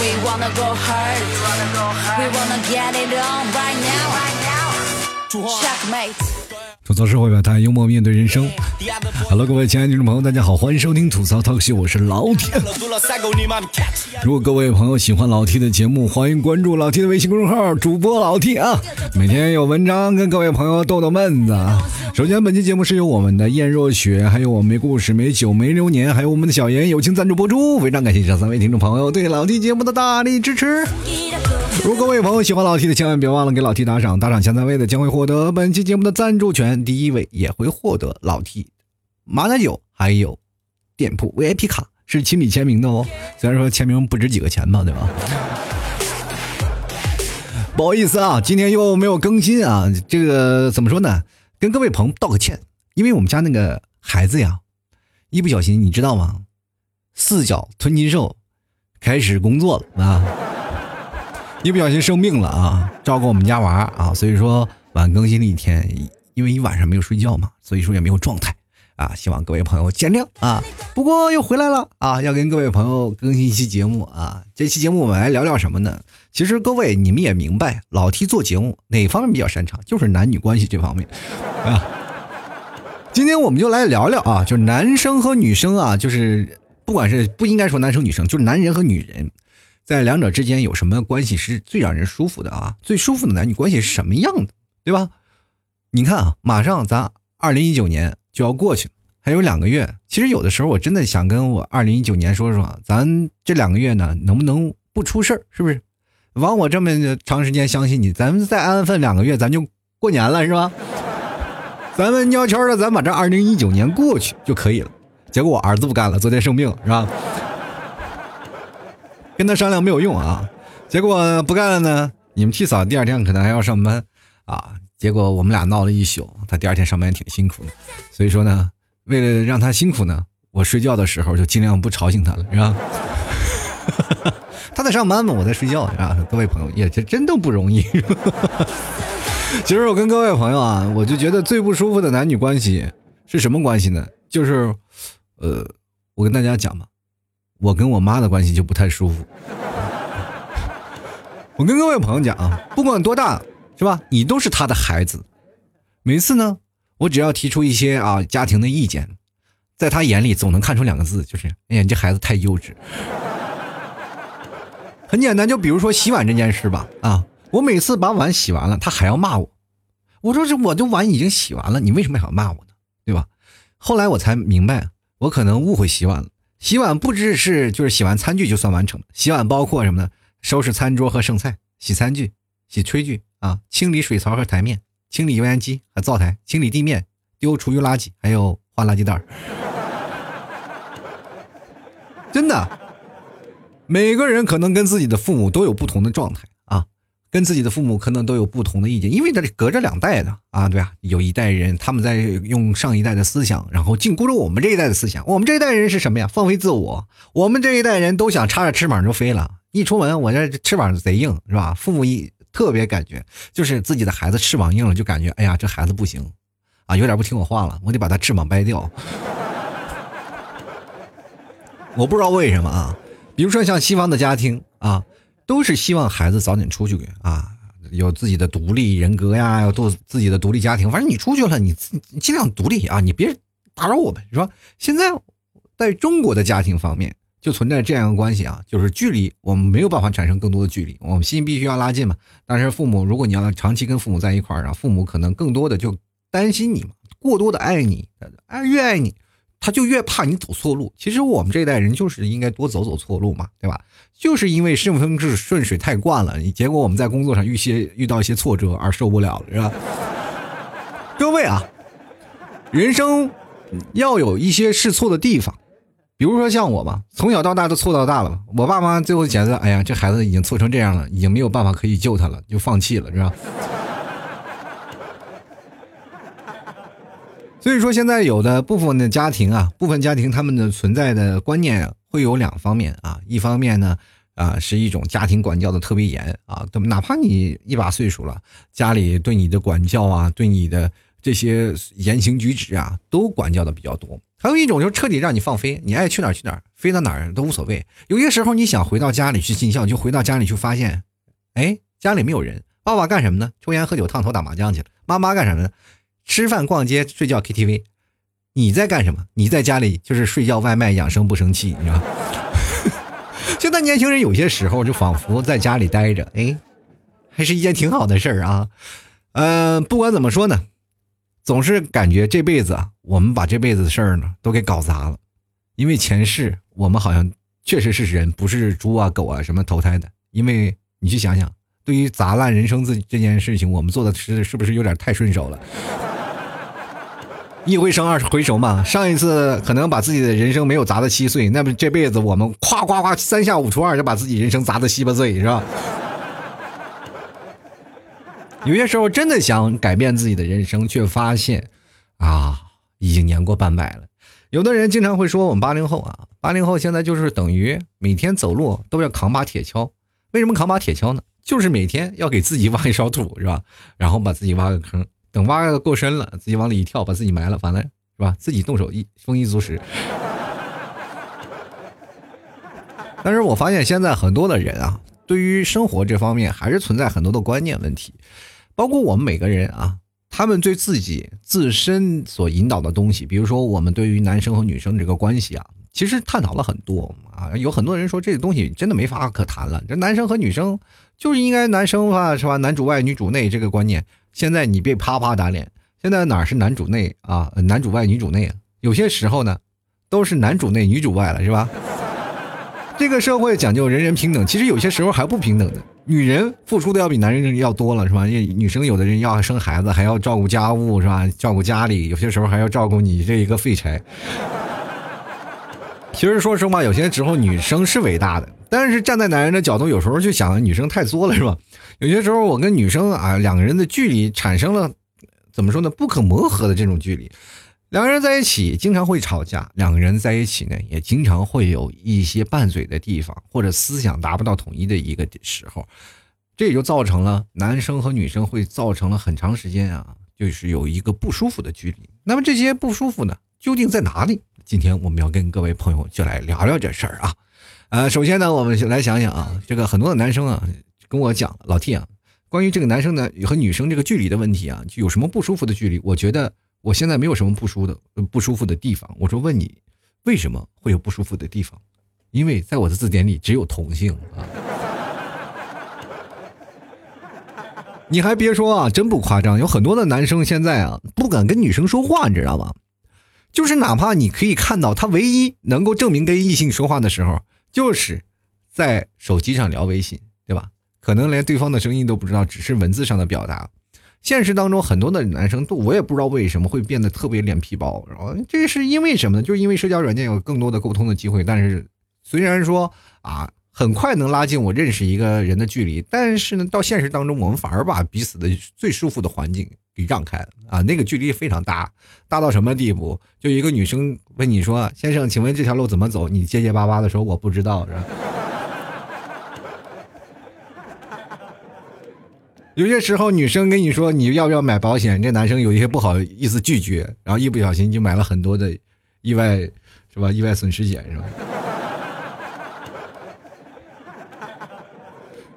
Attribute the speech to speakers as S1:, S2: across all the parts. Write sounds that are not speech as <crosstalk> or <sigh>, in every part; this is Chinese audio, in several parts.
S1: We wanna go hard. We wanna get it on right now. Checkmate.
S2: 总是会表态，幽默面对人生。Hello，各位亲爱的听众朋友，大家好，欢迎收听吐槽 talk show，我是老铁。如果各位朋友喜欢老 T 的节目，欢迎关注老 T 的微信公众号，主播老 T 啊，每天有文章跟各位朋友逗逗闷子啊。首先，本期节目是由我们的燕若雪，还有我们没故事、没酒、没流年，还有我们的小严友情赞助播出，非常感谢这三位听众朋友对老 T 节目的大力支持。如果各位朋友喜欢老 T 的，千万别忘了给老 T 打赏，打赏前三位的将会获得本期节目的赞助权，第一位也会获得老 T 马奶酒还有店铺 VIP 卡，是亲笔签名的哦。虽然说签名不值几个钱吧，对吧？不好意思啊，今天又没有更新啊，这个怎么说呢？跟各位朋友道个歉，因为我们家那个孩子呀，一不小心你知道吗？四脚吞金兽开始工作了啊！一不小心生病了啊，照顾我们家娃啊，所以说晚更新了一天，因为一晚上没有睡觉嘛，所以说也没有状态啊，希望各位朋友见谅啊。不过又回来了啊，要跟各位朋友更新一期节目啊。这期节目我们来聊聊什么呢？其实各位你们也明白，老 T 做节目哪方面比较擅长，就是男女关系这方面啊。今天我们就来聊聊啊，就是男生和女生啊，就是不管是不应该说男生女生，就是男人和女人。在两者之间有什么关系是最让人舒服的啊？最舒服的男女关系是什么样的，对吧？你看啊，马上咱二零一九年就要过去了，还有两个月。其实有的时候我真的想跟我二零一九年说说，咱这两个月呢，能不能不出事儿？是不是？枉我这么长时间相信你，咱们再安分两个月，咱就过年了，是吧？咱们悄悄的，咱把这二零一九年过去就可以了。结果我儿子不干了，昨天生病，是吧？跟他商量没有用啊，结果不干了呢。你们替嫂第二天可能还要上班啊，结果我们俩闹了一宿，他第二天上班也挺辛苦的。所以说呢，为了让他辛苦呢，我睡觉的时候就尽量不吵醒他了，是吧？<laughs> 他在上班嘛，我在睡觉啊。各位朋友，也这真的不容易。<laughs> 其实我跟各位朋友啊，我就觉得最不舒服的男女关系是什么关系呢？就是，呃，我跟大家讲吧。我跟我妈的关系就不太舒服。<laughs> 我跟各位朋友讲啊，不管多大，是吧？你都是他的孩子。每次呢，我只要提出一些啊家庭的意见，在他眼里总能看出两个字，就是哎呀，你这孩子太幼稚。很简单，就比如说洗碗这件事吧。啊，我每次把碗洗完了，他还要骂我。我说这我的碗已经洗完了，你为什么还要骂我呢？对吧？后来我才明白，我可能误会洗碗了。洗碗不只是就是洗完餐具就算完成了，洗碗包括什么呢？收拾餐桌和剩菜，洗餐具，洗炊具啊，清理水槽和台面，清理油烟机和灶台，清理地面，丢厨余垃圾，还有换垃圾袋 <laughs> 真的，每个人可能跟自己的父母都有不同的状态。跟自己的父母可能都有不同的意见，因为这隔着两代的啊，对啊，有一代人他们在用上一代的思想，然后禁锢着我们这一代的思想。我们这一代人是什么呀？放飞自我。我们这一代人都想插着翅膀就飞了。一出门，我这翅膀贼硬，是吧？父母一特别感觉，就是自己的孩子翅膀硬了，就感觉哎呀，这孩子不行啊，有点不听我话了，我得把他翅膀掰掉。<laughs> 我不知道为什么啊，比如说像西方的家庭啊。都是希望孩子早点出去啊，有自己的独立人格呀，有做自己的独立家庭。反正你出去了，你尽量独立啊，你别打扰我们，是吧？现在在中国的家庭方面，就存在这样的关系啊，就是距离，我们没有办法产生更多的距离，我们心必须要拉近嘛。但是父母，如果你要长期跟父母在一块儿啊，父母可能更多的就担心你嘛，过多的爱你，爱越爱你。他就越怕你走错路。其实我们这一代人就是应该多走走错路嘛，对吧？就是因为顺风是顺水太惯了，结果我们在工作上遇些遇到一些挫折而受不了了，是吧？<laughs> 各位啊，人生要有一些试错的地方，比如说像我吧，从小到大都错到大了。我爸妈最后觉得，哎呀，这孩子已经错成这样了，已经没有办法可以救他了，就放弃了，是吧？所以说，现在有的部分的家庭啊，部分家庭他们的存在的观念会有两方面啊。一方面呢，啊，是一种家庭管教的特别严啊，哪怕你一把岁数了，家里对你的管教啊，对你的这些言行举止啊，都管教的比较多。还有一种就是彻底让你放飞，你爱去哪儿去哪儿，飞到哪儿都无所谓。有些时候你想回到家里去尽孝，就回到家里去发现，哎，家里没有人。爸爸干什么呢？抽烟喝酒烫头打麻将去了。妈妈干什么呢？吃饭逛街睡觉 KTV。你在干什么？你在家里就是睡觉外卖养生不生气，你知道？<laughs> 现在年轻人有些时候就仿佛在家里待着，哎，还是一件挺好的事儿啊。嗯，不管怎么说呢。总是感觉这辈子啊，我们把这辈子的事儿呢都给搞砸了，因为前世我们好像确实是人，不是猪啊狗啊什么投胎的。因为你去想想，对于砸烂人生这这件事情，我们做的是是不是有点太顺手了？一回生二回熟嘛，上一次可能把自己的人生没有砸得稀碎，那么这辈子我们夸夸夸三下五除二就把自己人生砸得稀巴碎，是吧？有些时候真的想改变自己的人生，却发现，啊，已经年过半百了。有的人经常会说我们八零后啊，八零后现在就是等于每天走路都要扛把铁锹。为什么扛把铁锹呢？就是每天要给自己挖一勺土，是吧？然后把自己挖个坑，等挖的够深了，自己往里一跳，把自己埋了，完了，是吧？自己动手一丰衣足食。但是我发现现在很多的人啊，对于生活这方面还是存在很多的观念问题。包括我们每个人啊，他们对自己自身所引导的东西，比如说我们对于男生和女生这个关系啊，其实探讨了很多啊。有很多人说这个东西真的没法可谈了，这男生和女生就是应该男生啊，是吧？男主外女主内这个观念，现在你别啪啪打脸。现在哪是男主内啊？男主外女主内，有些时候呢，都是男主内女主外了，是吧？<laughs> 这个社会讲究人人平等，其实有些时候还不平等的。女人付出的要比男人要多了，是吧？女生有的人要生孩子，还要照顾家务，是吧？照顾家里，有些时候还要照顾你这一个废柴。其实说实话，有些时候女生是伟大的，但是站在男人的角度，有时候就想女生太作了，是吧？有些时候我跟女生啊，两个人的距离产生了怎么说呢？不可磨合的这种距离。两个人在一起经常会吵架，两个人在一起呢也经常会有一些拌嘴的地方，或者思想达不到统一的一个时候，这也就造成了男生和女生会造成了很长时间啊，就是有一个不舒服的距离。那么这些不舒服呢，究竟在哪里？今天我们要跟各位朋友就来聊聊这事儿啊。呃，首先呢，我们来想想啊，这个很多的男生啊跟我讲，老 T 啊，关于这个男生呢和女生这个距离的问题啊，有什么不舒服的距离？我觉得。我现在没有什么不舒的不舒服的地方。我说问你，为什么会有不舒服的地方？因为在我的字典里只有同性啊！你还别说啊，真不夸张，有很多的男生现在啊不敢跟女生说话，你知道吗？就是哪怕你可以看到他唯一能够证明跟异性说话的时候，就是在手机上聊微信，对吧？可能连对方的声音都不知道，只是文字上的表达。现实当中，很多的男生都我也不知道为什么会变得特别脸皮薄，然后这是因为什么呢？就是因为社交软件有更多的沟通的机会。但是虽然说啊，很快能拉近我认识一个人的距离，但是呢，到现实当中，我们反而把彼此的最舒服的环境给让开啊，那个距离非常大，大到什么地步？就一个女生问你说：“先生，请问这条路怎么走？”你结结巴巴的说：“我不知道。”是吧？<laughs> 有些时候，女生跟你说你要不要买保险，这男生有一些不好意思拒绝，然后一不小心就买了很多的意外，是吧？意外损失险是吧？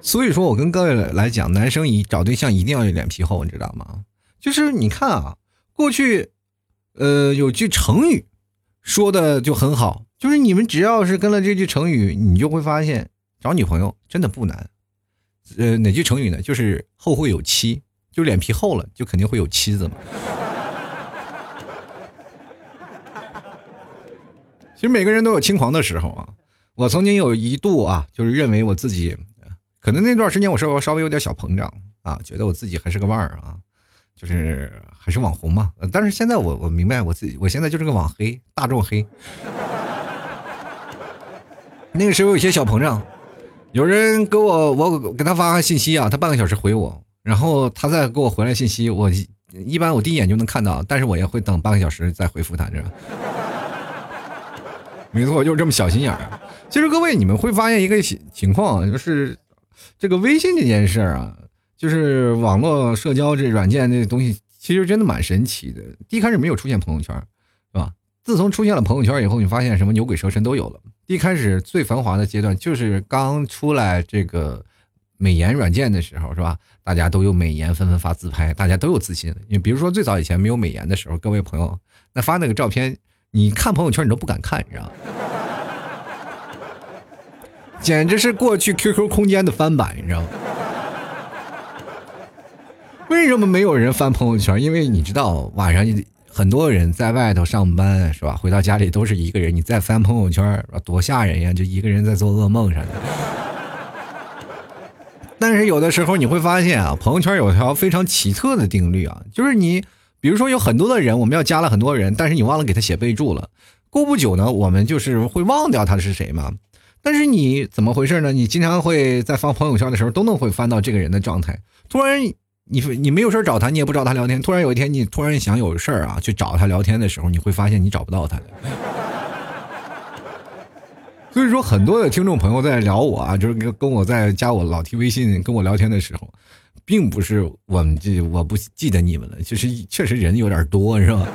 S2: <laughs> 所以说我跟各位来讲，男生一找对象一定要有脸皮厚，你知道吗？就是你看啊，过去，呃，有句成语说的就很好，就是你们只要是跟了这句成语，你就会发现找女朋友真的不难。呃，哪句成语呢？就是后会有期，就脸皮厚了，就肯定会有妻子嘛。其实每个人都有轻狂的时候啊。我曾经有一度啊，就是认为我自己，可能那段时间我稍微稍微有点小膨胀啊，觉得我自己还是个腕儿啊，就是还是网红嘛。但是现在我我明白我自己，我现在就是个网黑，大众黑。<laughs> 那个时候有些小膨胀。有人给我，我给他发信息啊，他半个小时回我，然后他再给我回来信息，我一般我第一眼就能看到，但是我也会等半个小时再回复他，这。<laughs> 没错，就是这么小心眼儿。其实各位，你们会发现一个情情况，就是这个微信这件事儿啊，就是网络社交这软件这东西，其实真的蛮神奇的。一开始没有出现朋友圈，是吧？自从出现了朋友圈以后，你发现什么牛鬼蛇神都有了。一开始最繁华的阶段就是刚出来这个美颜软件的时候，是吧？大家都有美颜，纷纷发自拍，大家都有自信。你比如说最早以前没有美颜的时候，各位朋友，那发那个照片，你看朋友圈你都不敢看，你知道吗？<laughs> 简直是过去 QQ 空间的翻版，你知道吗？为什么没有人翻朋友圈？因为你知道晚上很多人在外头上班，是吧？回到家里都是一个人，你再翻朋友圈，多吓人呀！就一个人在做噩梦啥的。<laughs> 但是有的时候你会发现啊，朋友圈有条非常奇特的定律啊，就是你比如说有很多的人，我们要加了很多人，但是你忘了给他写备注了，过不久呢，我们就是会忘掉他是谁嘛。但是你怎么回事呢？你经常会在发朋友圈的时候都能会翻到这个人的状态。突然，你你没有事找他，你也不找他聊天。突然有一天，你突然想有事儿啊，去找他聊天的时候，你会发现你找不到他的。<laughs> 所以说，很多的听众朋友在聊我啊，就是跟跟我在加我老提微信跟我聊天的时候，并不是我们这我不记得你们了，就是确实人有点多，是吧？<laughs>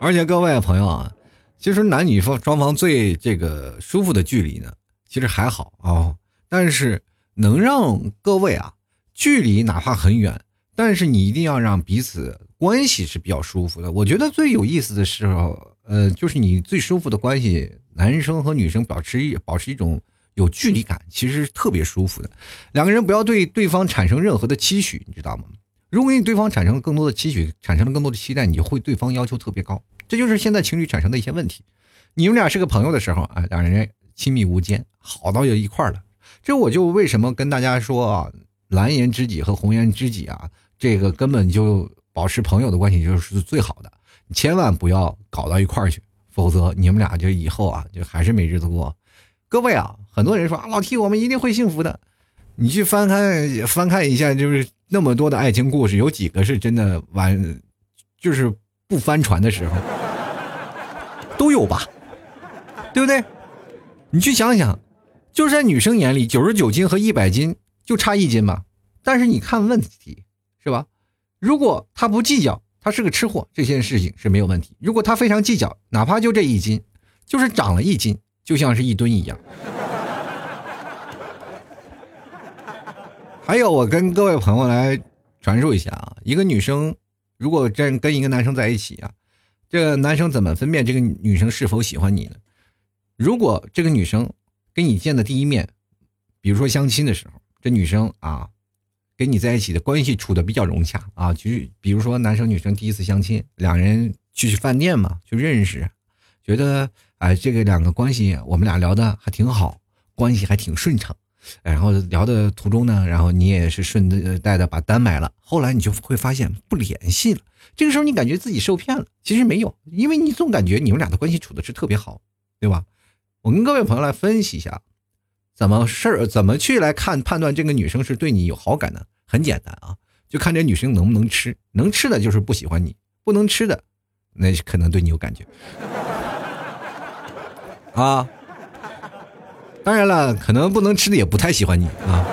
S2: 而且各位朋友啊。其实男女方双方最这个舒服的距离呢，其实还好啊。但是能让各位啊，距离哪怕很远，但是你一定要让彼此关系是比较舒服的。我觉得最有意思的时候，呃，就是你最舒服的关系，男生和女生保持一保持一种有距离感，其实特别舒服的。两个人不要对对方产生任何的期许，你知道吗？如果你对方产生了更多的期许，产生了更多的期待，你会对方要求特别高。这就是现在情侣产生的一些问题。你们俩是个朋友的时候啊，两人亲密无间，好到有一块了。这我就为什么跟大家说啊，蓝颜知己和红颜知己啊，这个根本就保持朋友的关系就是最好的。千万不要搞到一块儿去，否则你们俩就以后啊，就还是没日子过。各位啊，很多人说啊，老 T 我们一定会幸福的。你去翻看翻看一下，就是那么多的爱情故事，有几个是真的完，就是不翻船的时候。都有吧，对不对？你去想想，就是在女生眼里，九十九斤和一百斤就差一斤嘛。但是你看问题是吧？如果他不计较，他是个吃货，这件事情是没有问题。如果他非常计较，哪怕就这一斤，就是长了一斤，就像是一吨一样。还有，我跟各位朋友来传授一下啊，一个女生如果真跟一个男生在一起啊。这个男生怎么分辨这个女生是否喜欢你呢？如果这个女生跟你见的第一面，比如说相亲的时候，这女生啊，跟你在一起的关系处的比较融洽啊，就是比如说男生女生第一次相亲，两人去饭店嘛，就认识，觉得哎，这个两个关系我们俩聊的还挺好，关系还挺顺畅。然后聊的途中呢，然后你也是顺带的把单买了。后来你就会发现不联系了。这个时候你感觉自己受骗了，其实没有，因为你总感觉你们俩的关系处的是特别好，对吧？我跟各位朋友来分析一下，怎么事儿怎么去来看判断这个女生是对你有好感的？很简单啊，就看这女生能不能吃，能吃的就是不喜欢你，不能吃的，那可能对你有感觉啊。当然了，可能不能吃的也不太喜欢你啊。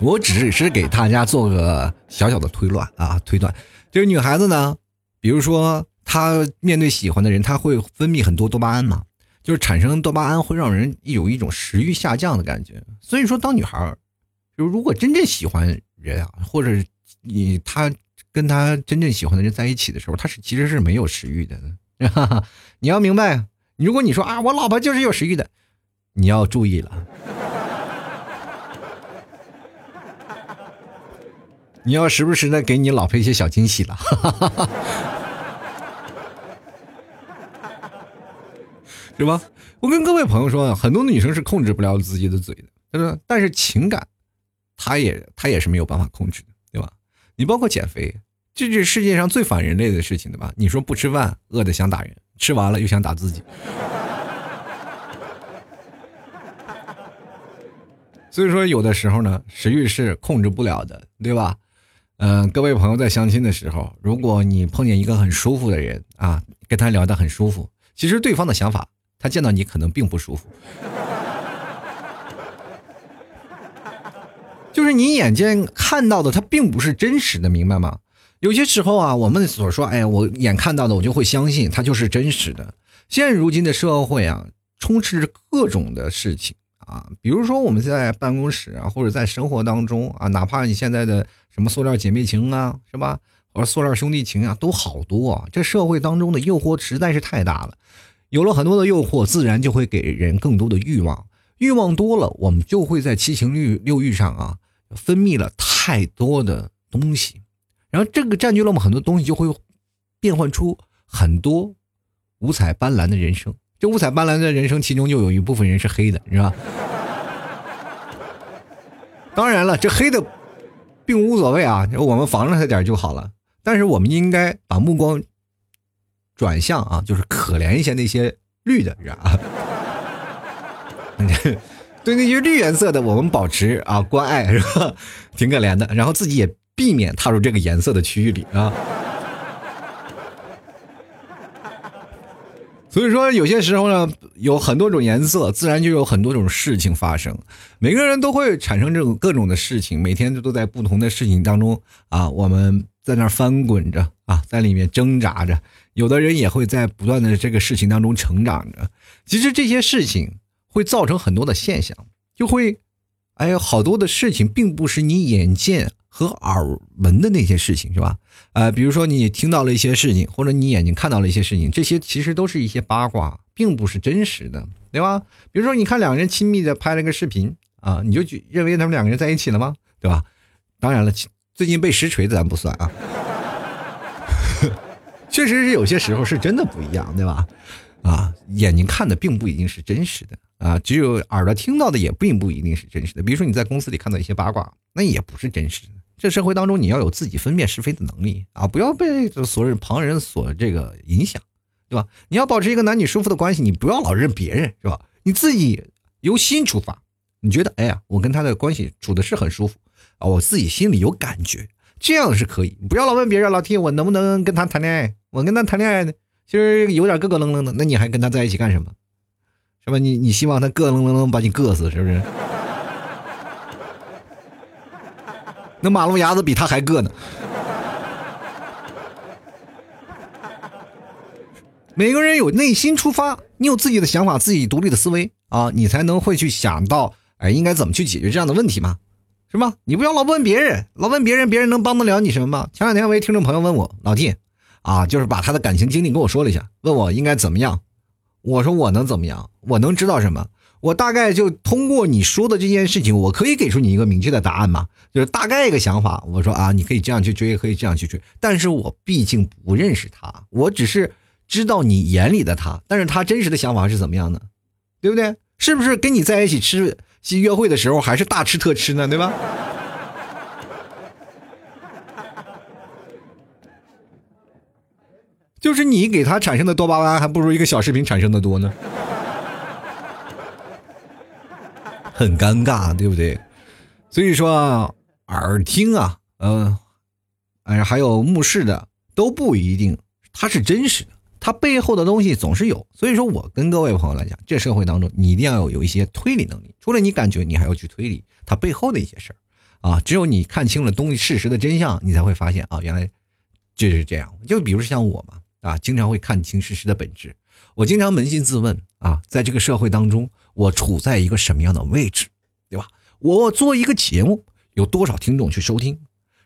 S2: 我只是给大家做个小小的推断啊，推断。就是女孩子呢，比如说他面对喜欢的人，他会分泌很多多巴胺嘛，就是产生多巴胺会让人有一种食欲下降的感觉。所以说，当女孩就如果真正喜欢人啊，或者你他跟他真正喜欢的人在一起的时候，他是其实是没有食欲的。<laughs> 你要明白。如果你说啊，我老婆就是有食欲的，你要注意了，<laughs> 你要时不时的给你老婆一些小惊喜了，<laughs> 是吧？我跟各位朋友说啊，很多女生是控制不了自己的嘴的，但是但是情感，她也她也是没有办法控制的，对吧？你包括减肥，这是世界上最反人类的事情，对吧？你说不吃饭，饿的想打人。吃完了又想打自己，<laughs> 所以说有的时候呢，食欲是控制不了的，对吧？嗯，各位朋友在相亲的时候，如果你碰见一个很舒服的人啊，跟他聊得很舒服，其实对方的想法，他见到你可能并不舒服，<laughs> 就是你眼见看到的，它并不是真实的，明白吗？有些时候啊，我们所说，哎，我眼看到的，我就会相信它就是真实的。现如今的社会啊，充斥着各种的事情啊，比如说我们在办公室啊，或者在生活当中啊，哪怕你现在的什么塑料姐妹情啊，是吧？或者塑料兄弟情啊，都好多啊。这社会当中的诱惑实在是太大了，有了很多的诱惑，自然就会给人更多的欲望。欲望多了，我们就会在七情六六欲上啊，分泌了太多的东西。然后这个占据了我们很多东西，就会变换出很多五彩斑斓的人生。这五彩斑斓的人生，其中就有一部分人是黑的，是吧？<laughs> 当然了，这黑的并无所谓啊，我们防着他点就好了。但是我们应该把目光转向啊，就是可怜一些那些绿的，<laughs> 是吧？对那些绿颜色的，我们保持啊关爱，是吧？挺可怜的，然后自己也。避免踏入这个颜色的区域里啊，<laughs> 所以说有些时候呢，有很多种颜色，自然就有很多种事情发生。每个人都会产生这种各种的事情，每天都在不同的事情当中啊，我们在那翻滚着啊，在里面挣扎着。有的人也会在不断的这个事情当中成长着。其实这些事情会造成很多的现象，就会哎好多的事情，并不是你眼见。和耳闻的那些事情是吧？呃，比如说你听到了一些事情，或者你眼睛看到了一些事情，这些其实都是一些八卦，并不是真实的，对吧？比如说你看两个人亲密的拍了个视频啊，你就认为他们两个人在一起了吗？对吧？当然了，最近被实锤的咱不算啊。确实是有些时候是真的不一样，对吧？啊，眼睛看的并不一定是真实的啊，只有耳朵听到的也并不一定是真实的。比如说你在公司里看到一些八卦，那也不是真实的。这社会当中，你要有自己分辨是非的能力啊！不要被所有旁人所这个影响，对吧？你要保持一个男女舒服的关系，你不要老认别人，是吧？你自己由心出发，你觉得，哎呀，我跟他的关系处的是很舒服啊，我自己心里有感觉，这样是可以。不要老问别人，老提我能不能跟他谈恋爱？我跟他谈恋爱呢，其实有点咯咯楞楞的，那你还跟他在一起干什么？是吧？你你希望他咯楞楞楞把你硌死，是不是？<laughs> 那马路牙子比他还硌呢。每个人有内心出发，你有自己的想法，自己独立的思维啊，你才能会去想到，哎，应该怎么去解决这样的问题嘛，是吧？你不要老问别人，老问别人，别人能帮得了你什么吗？前两天我一听众朋友问我，老弟，啊，就是把他的感情经历跟我说了一下，问我应该怎么样，我说我能怎么样？我能知道什么？我大概就通过你说的这件事情，我可以给出你一个明确的答案吗？就是大概一个想法。我说啊，你可以这样去追，可以这样去追。但是我毕竟不认识他，我只是知道你眼里的他，但是他真实的想法是怎么样的，对不对？是不是跟你在一起吃去约会的时候还是大吃特吃呢？对吧？就是你给他产生的多巴胺，还不如一个小视频产生的多呢。很尴尬，对不对？所以说，耳听啊，嗯，哎，还有目视的都不一定它是真实的，它背后的东西总是有。所以说我跟各位朋友来讲，这社会当中你一定要有有一些推理能力。除了你感觉，你还要去推理它背后的一些事儿啊。只有你看清了东西事实的真相，你才会发现啊，原来就是这样。就比如像我嘛，啊，经常会看清事实的本质。我经常扪心自问啊，在这个社会当中。我处在一个什么样的位置，对吧？我做一个节目，有多少听众去收听，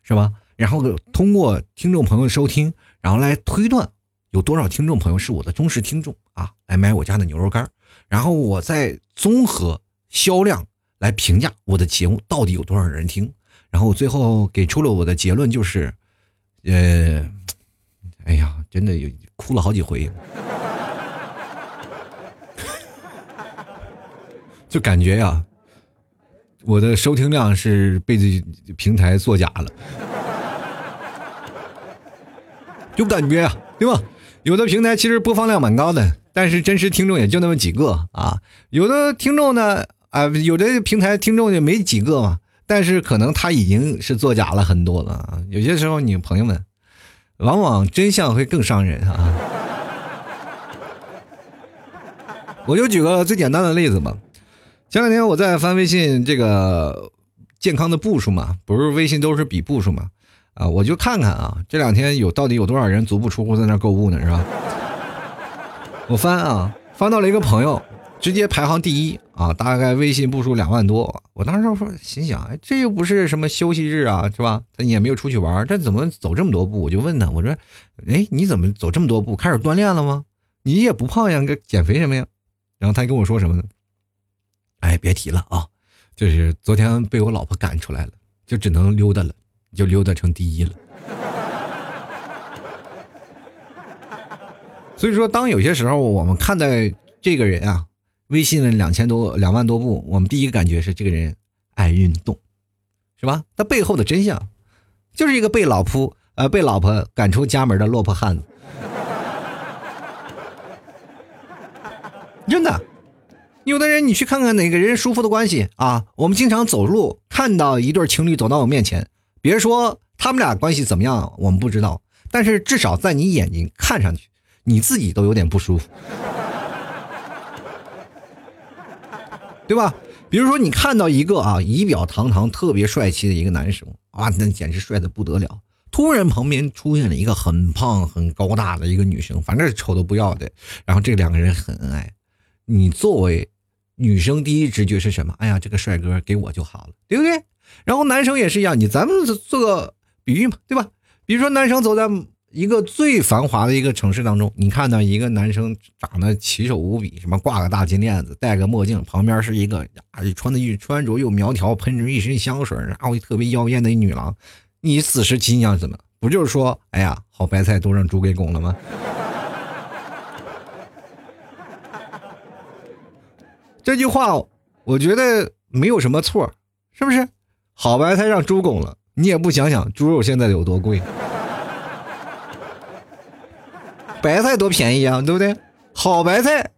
S2: 是吧？然后通过听众朋友收听，然后来推断有多少听众朋友是我的忠实听众啊，来买我家的牛肉干然后我再综合销量来评价我的节目到底有多少人听，然后最后给出了我的结论就是，呃，哎呀，真的有哭了好几回。<laughs> 就感觉呀，我的收听量是被这平台作假了，就感觉啊，对吧？有的平台其实播放量蛮高的，但是真实听众也就那么几个啊。有的听众呢，啊，有的平台听众也没几个嘛，但是可能他已经是作假了很多了。有些时候，你朋友们，往往真相会更伤人啊。我就举个最简单的例子吧。前两天我在翻微信这个健康的步数嘛，不是微信都是比步数嘛，啊，我就看看啊，这两天有到底有多少人足不出户在那购物呢，是吧？我翻啊，翻到了一个朋友，直接排行第一啊，大概微信步数两万多。我当时说，心想，哎，这又不是什么休息日啊，是吧？他也没有出去玩，这怎么走这么多步？我就问他，我说，哎，你怎么走这么多步？开始锻炼了吗？你也不胖呀，个减肥什么呀？然后他跟我说什么呢？哎，别提了啊，就是昨天被我老婆赶出来了，就只能溜达了，就溜达成第一了。<laughs> 所以说，当有些时候我们看待这个人啊，微信的两千多、两万多步，我们第一个感觉是这个人爱运动，是吧？他背后的真相，就是一个被老婆呃被老婆赶出家门的落魄汉子。真的，有的人你去看看哪个人舒服的关系啊？我们经常走路看到一对情侣走到我面前，别说他们俩关系怎么样，我们不知道，但是至少在你眼睛看上去。你自己都有点不舒服，对吧？比如说，你看到一个啊仪表堂堂、特别帅气的一个男生啊，那简直帅的不得了。突然旁边出现了一个很胖、很高大的一个女生，反正丑都不要的。然后这两个人很恩爱，你作为女生第一直觉是什么？哎呀，这个帅哥给我就好了，对不对？然后男生也是一样，你咱们做个比喻嘛，对吧？比如说男生走在。一个最繁华的一个城市当中，你看到一个男生长得奇丑无比，什么挂个大金链子，戴个墨镜，旁边是一个啊穿的穿着又苗条，喷着一身香水，然后特别妖艳的一女郎，你此时心想什么？不就是说，哎呀，好白菜都让猪给拱了吗？这句话我觉得没有什么错，是不是？好白菜让猪拱了，你也不想想猪肉现在有多贵。白菜多便宜啊，对不对？好白菜，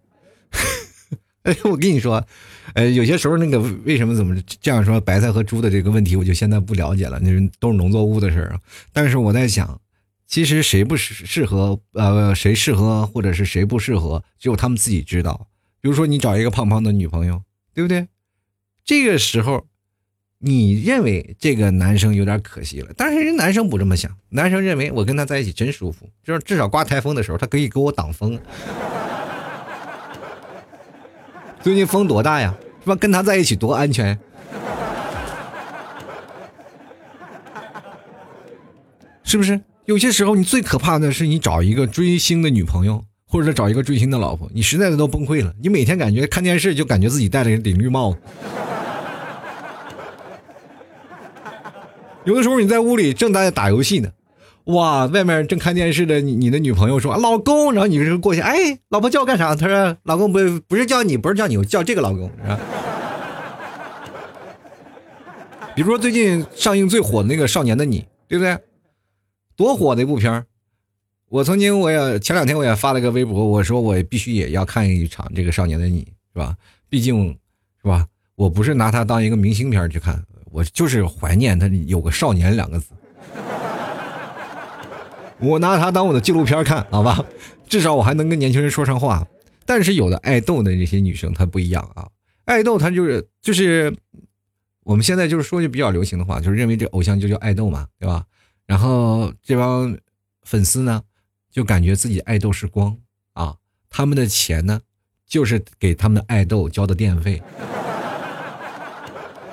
S2: <laughs> 哎，我跟你说，呃，有些时候那个为什么怎么这样说白菜和猪的这个问题，我就现在不了解了，那是都是农作物的事儿。但是我在想，其实谁不适适合，呃，谁适合或者是谁不适合，只有他们自己知道。比如说你找一个胖胖的女朋友，对不对？这个时候。你认为这个男生有点可惜了，但是人男生不这么想，男生认为我跟他在一起真舒服，就是至少刮台风的时候，他可以给我挡风。<laughs> 最近风多大呀？是吧？跟他在一起多安全。是不是？有些时候你最可怕的是你找一个追星的女朋友，或者找一个追星的老婆，你实在的都崩溃了。你每天感觉看电视就感觉自己戴了一顶绿帽子。有的时候你在屋里正在打游戏呢，哇，外面正看电视的你的女朋友说老公，然后你就过去，哎，老婆叫我干啥？他说老公不不是叫你，不是叫你，我叫这个老公，是吧？<laughs> 比如说最近上映最火的那个《少年的你》，对不对？多火的一部片儿！我曾经我也前两天我也发了个微博，我说我必须也要看一场这个《少年的你》，是吧？毕竟，是吧？我不是拿它当一个明星片去看。我就是怀念他有个少年两个字，我拿他当我的纪录片看，好吧，至少我还能跟年轻人说上话。但是有的爱豆的这些女生她不一样啊，爱豆她就是就是我们现在就是说句比较流行的话，就是认为这偶像就叫爱豆嘛，对吧？然后这帮粉丝呢，就感觉自己爱豆是光啊，他们的钱呢，就是给他们的爱豆交的电费。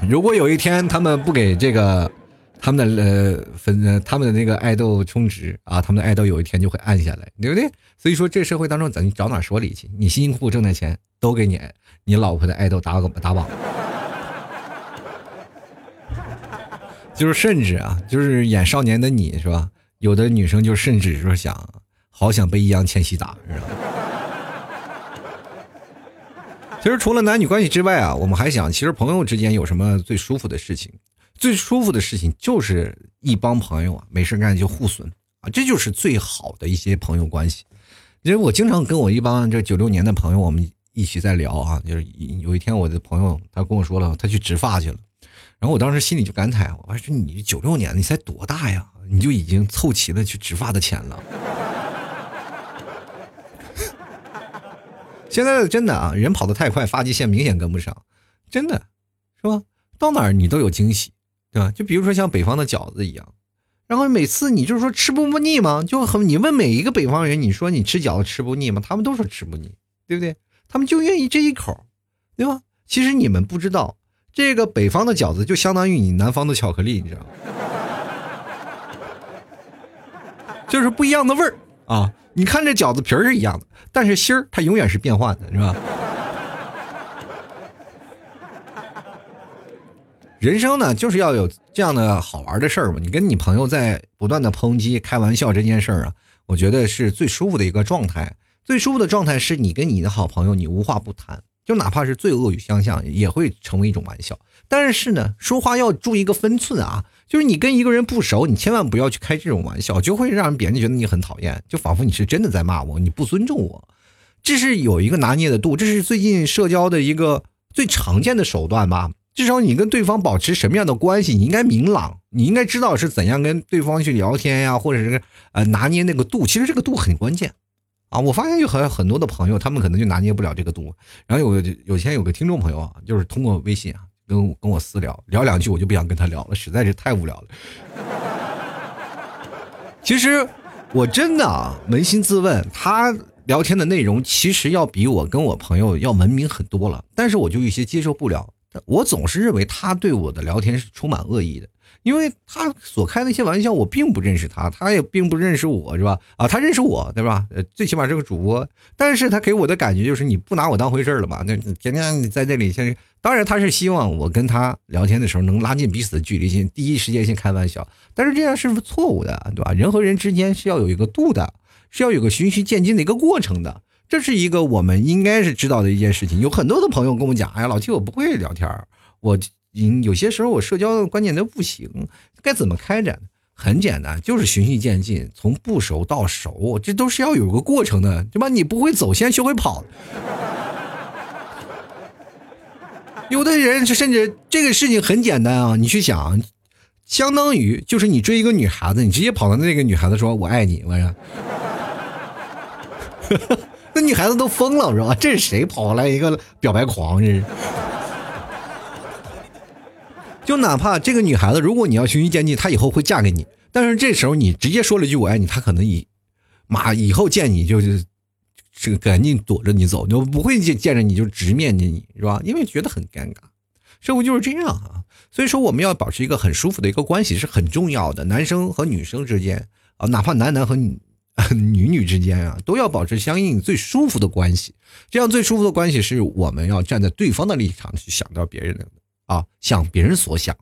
S2: 如果有一天他们不给这个他们的呃粉他们的那个爱豆充值啊，他们的爱豆有一天就会暗下来，对不对？所以说这社会当中，咱找哪说理去？你辛辛苦苦挣的钱都给你你老婆的爱豆打个打榜，就是甚至啊，就是演少年的你是吧？有的女生就甚至说想，好想被易烊千玺打，知道吗？其实除了男女关系之外啊，我们还想，其实朋友之间有什么最舒服的事情？最舒服的事情就是一帮朋友啊，没事干就互损啊，这就是最好的一些朋友关系。因为我经常跟我一帮这九六年的朋友，我们一起在聊啊，就是有一天我的朋友他跟我说了，他去植发去了，然后我当时心里就感慨，我说你九六年你才多大呀，你就已经凑齐了去植发的钱了。现在真的啊，人跑得太快，发际线明显跟不上，真的，是吧？到哪儿你都有惊喜，对吧？就比如说像北方的饺子一样，然后每次你就是说吃不不腻吗？就很你问每一个北方人，你说你吃饺子吃不腻吗？他们都说吃不腻，对不对？他们就愿意这一口，对吧？其实你们不知道，这个北方的饺子就相当于你南方的巧克力，你知道吗？就是不一样的味儿啊！你看这饺子皮儿是一样的，但是芯儿它永远是变换的，是吧？人生呢，就是要有这样的好玩的事儿嘛。你跟你朋友在不断的抨击、开玩笑这件事儿啊，我觉得是最舒服的一个状态。最舒服的状态是你跟你的好朋友，你无话不谈，就哪怕是最恶语相向，也会成为一种玩笑。但是呢，说话要注意一个分寸啊，就是你跟一个人不熟，你千万不要去开这种玩笑，就会让别人觉得你很讨厌，就仿佛你是真的在骂我，你不尊重我。这是有一个拿捏的度，这是最近社交的一个最常见的手段吧。至少你跟对方保持什么样的关系，你应该明朗，你应该知道是怎样跟对方去聊天呀，或者是呃拿捏那个度。其实这个度很关键啊！我发现有很很多的朋友，他们可能就拿捏不了这个度。然后有有前有个听众朋友啊，就是通过微信啊跟跟我私聊聊两句，我就不想跟他聊了，实在是太无聊了。其实我真的啊扪心自问，他聊天的内容其实要比我跟我朋友要文明很多了，但是我就有些接受不了。我总是认为他对我的聊天是充满恶意的，因为他所开的一些玩笑，我并不认识他，他也并不认识我，是吧？啊，他认识我，对吧？呃，最起码是个主播，但是他给我的感觉就是你不拿我当回事了吧？那天天在这里，先当然他是希望我跟他聊天的时候能拉近彼此的距离，先第一时间先开玩笑，但是这样是错误的，对吧？人和人之间是要有一个度的，是要有个循序渐进的一个过程的。这是一个我们应该是知道的一件事情。有很多的朋友跟我讲：“哎呀，老七，我不会聊天我有些时候我社交的观念都不行，该怎么开展？很简单，就是循序渐进，从不熟到熟，这都是要有个过程的，对吧？你不会走，先学会跑。有的人甚至这个事情很简单啊，你去想，相当于就是你追一个女孩子，你直接跑到那个女孩子说我爱你，我说。那女孩子都疯了是吧？这是谁跑来一个表白狂？这是，就哪怕这个女孩子，如果你要循序渐进，她以后会嫁给你，但是这时候你直接说了一句我爱你，她可能以马以后见你就是这赶紧躲着你走，就不会见见着你就直面着你是吧？因为觉得很尴尬，社会就是这样啊。所以说，我们要保持一个很舒服的一个关系是很重要的。男生和女生之间啊，哪怕男男和女。<laughs> 女女之间啊，都要保持相应最舒服的关系。这样最舒服的关系是我们要站在对方的立场去想到别人的啊，想别人所想。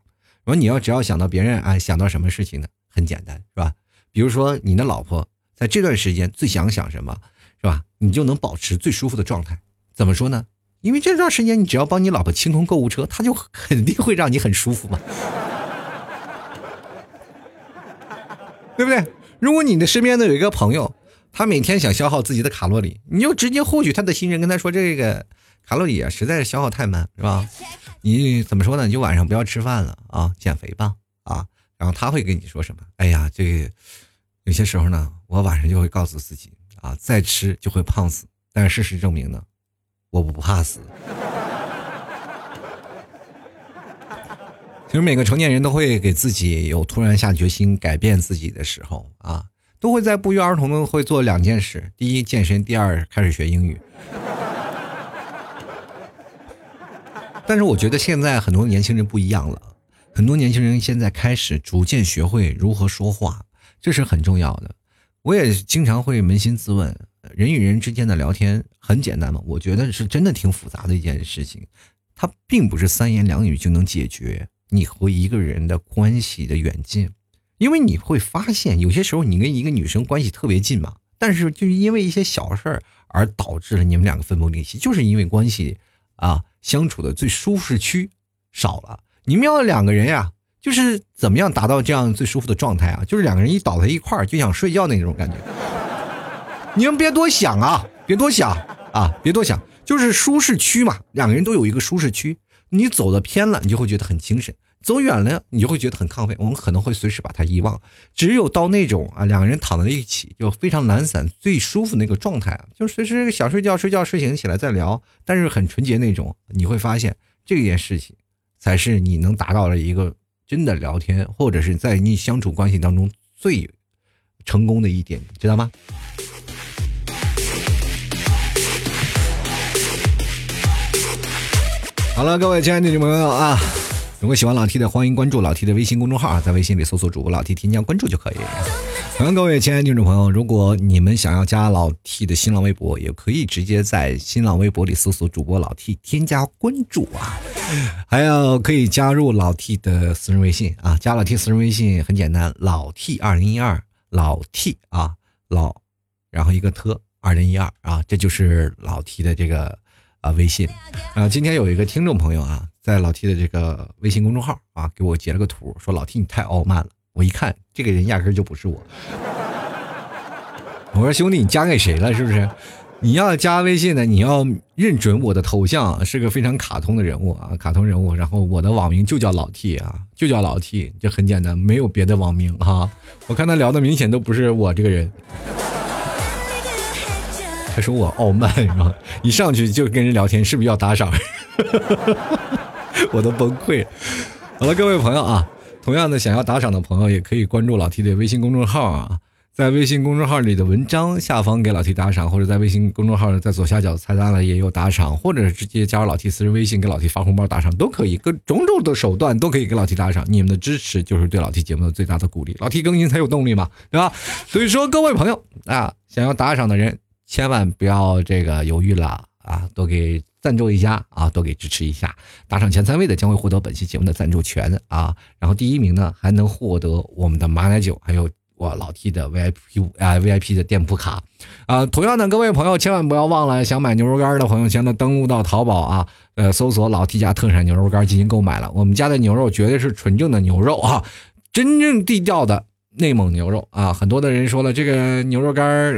S2: 说你要只要想到别人啊，想到什么事情呢？很简单，是吧？比如说你的老婆在这段时间最想想什么，是吧？你就能保持最舒服的状态。怎么说呢？因为这段时间你只要帮你老婆清空购物车，她就肯定会让你很舒服嘛，<laughs> 对不对？如果你的身边的有一个朋友，他每天想消耗自己的卡路里，你就直接获取他的信任，跟他说这个卡路里啊实在是消耗太慢，是吧？你怎么说呢？你就晚上不要吃饭了啊，减肥吧啊。然后他会跟你说什么？哎呀，这个有些时候呢，我晚上就会告诉自己啊，再吃就会胖死。但是事实证明呢，我不怕死。其实每个成年人都会给自己有突然下决心改变自己的时候啊，都会在不约而同的会做两件事：第一，健身；第二，开始学英语。<laughs> 但是我觉得现在很多年轻人不一样了，很多年轻人现在开始逐渐学会如何说话，这是很重要的。我也经常会扪心自问：人与人之间的聊天很简单吗？我觉得是真的挺复杂的一件事情，它并不是三言两语就能解决。你和一个人的关系的远近，因为你会发现，有些时候你跟一个女生关系特别近嘛，但是就是因为一些小事儿而导致了你们两个分崩离析，就是因为关系啊相处的最舒适区少了。你们要两个人呀，就是怎么样达到这样最舒服的状态啊？就是两个人一倒在一块儿就想睡觉那种感觉。你们别多想啊，别多想啊，别多想，就是舒适区嘛，两个人都有一个舒适区。你走的偏了，你就会觉得很精神；走远了，你就会觉得很亢奋。我们可能会随时把它遗忘。只有到那种啊，两个人躺在一起就非常懒散、最舒服那个状态，就随时想睡觉睡觉，睡醒起来再聊，但是很纯洁那种。你会发现这件事情才是你能达到的一个真的聊天，或者是在你相处关系当中最成功的一点，知道吗？好了，各位亲爱的听众朋友啊，如果喜欢老 T 的，欢迎关注老 T 的微信公众号，在微信里搜索主播老 T，添加关注就可以。欢迎各位亲爱的听众朋友，如果你们想要加老 T 的新浪微博，也可以直接在新浪微博里搜索主播老 T，添加关注啊。还有可以加入老 T 的私人微信啊，加老 T 私人微信很简单，老 T 二零一二，老 T 啊老，然后一个特二零一二啊，这就是老 T 的这个。啊，微信，啊，今天有一个听众朋友啊，在老 T 的这个微信公众号啊，给我截了个图，说老 T 你太傲慢了。我一看，这个人压根就不是我。<laughs> 我说兄弟，你加给谁了？是不是？你要加微信呢，你要认准我的头像是个非常卡通的人物啊，卡通人物。然后我的网名就叫老 T 啊，就叫老 T，就很简单，没有别的网名哈。我看他聊的明显都不是我这个人。他说我傲慢是吧？<laughs> 一上去就跟人聊天，是不是要打赏？<laughs> 我都崩溃。好了，各位朋友啊，同样的想要打赏的朋友也可以关注老 T 的微信公众号啊，在微信公众号里的文章下方给老 T 打赏，或者在微信公众号的在左下角菜单了也有打赏，或者直接加入老 T 私人微信给老 T 发红包打赏都可以，各种种的手段都可以给老 T 打赏。你们的支持就是对老 T 节目的最大的鼓励，老 T 更新才有动力嘛，对吧？所以说，各位朋友啊，想要打赏的人。千万不要这个犹豫了啊！多给赞助一下啊！多给支持一下，打赏前三位的将会获得本期节目的赞助权啊！然后第一名呢还能获得我们的马奶酒，还有我老 T 的 VIP 啊 VIP 的店铺卡啊！同样的，各位朋友千万不要忘了，想买牛肉干的朋友，现在登录到淘宝啊，呃，搜索老 T 家特产牛肉干进行购买了。我们家的牛肉绝对是纯正的牛肉啊，真正地道的内蒙牛肉啊！很多的人说了，这个牛肉干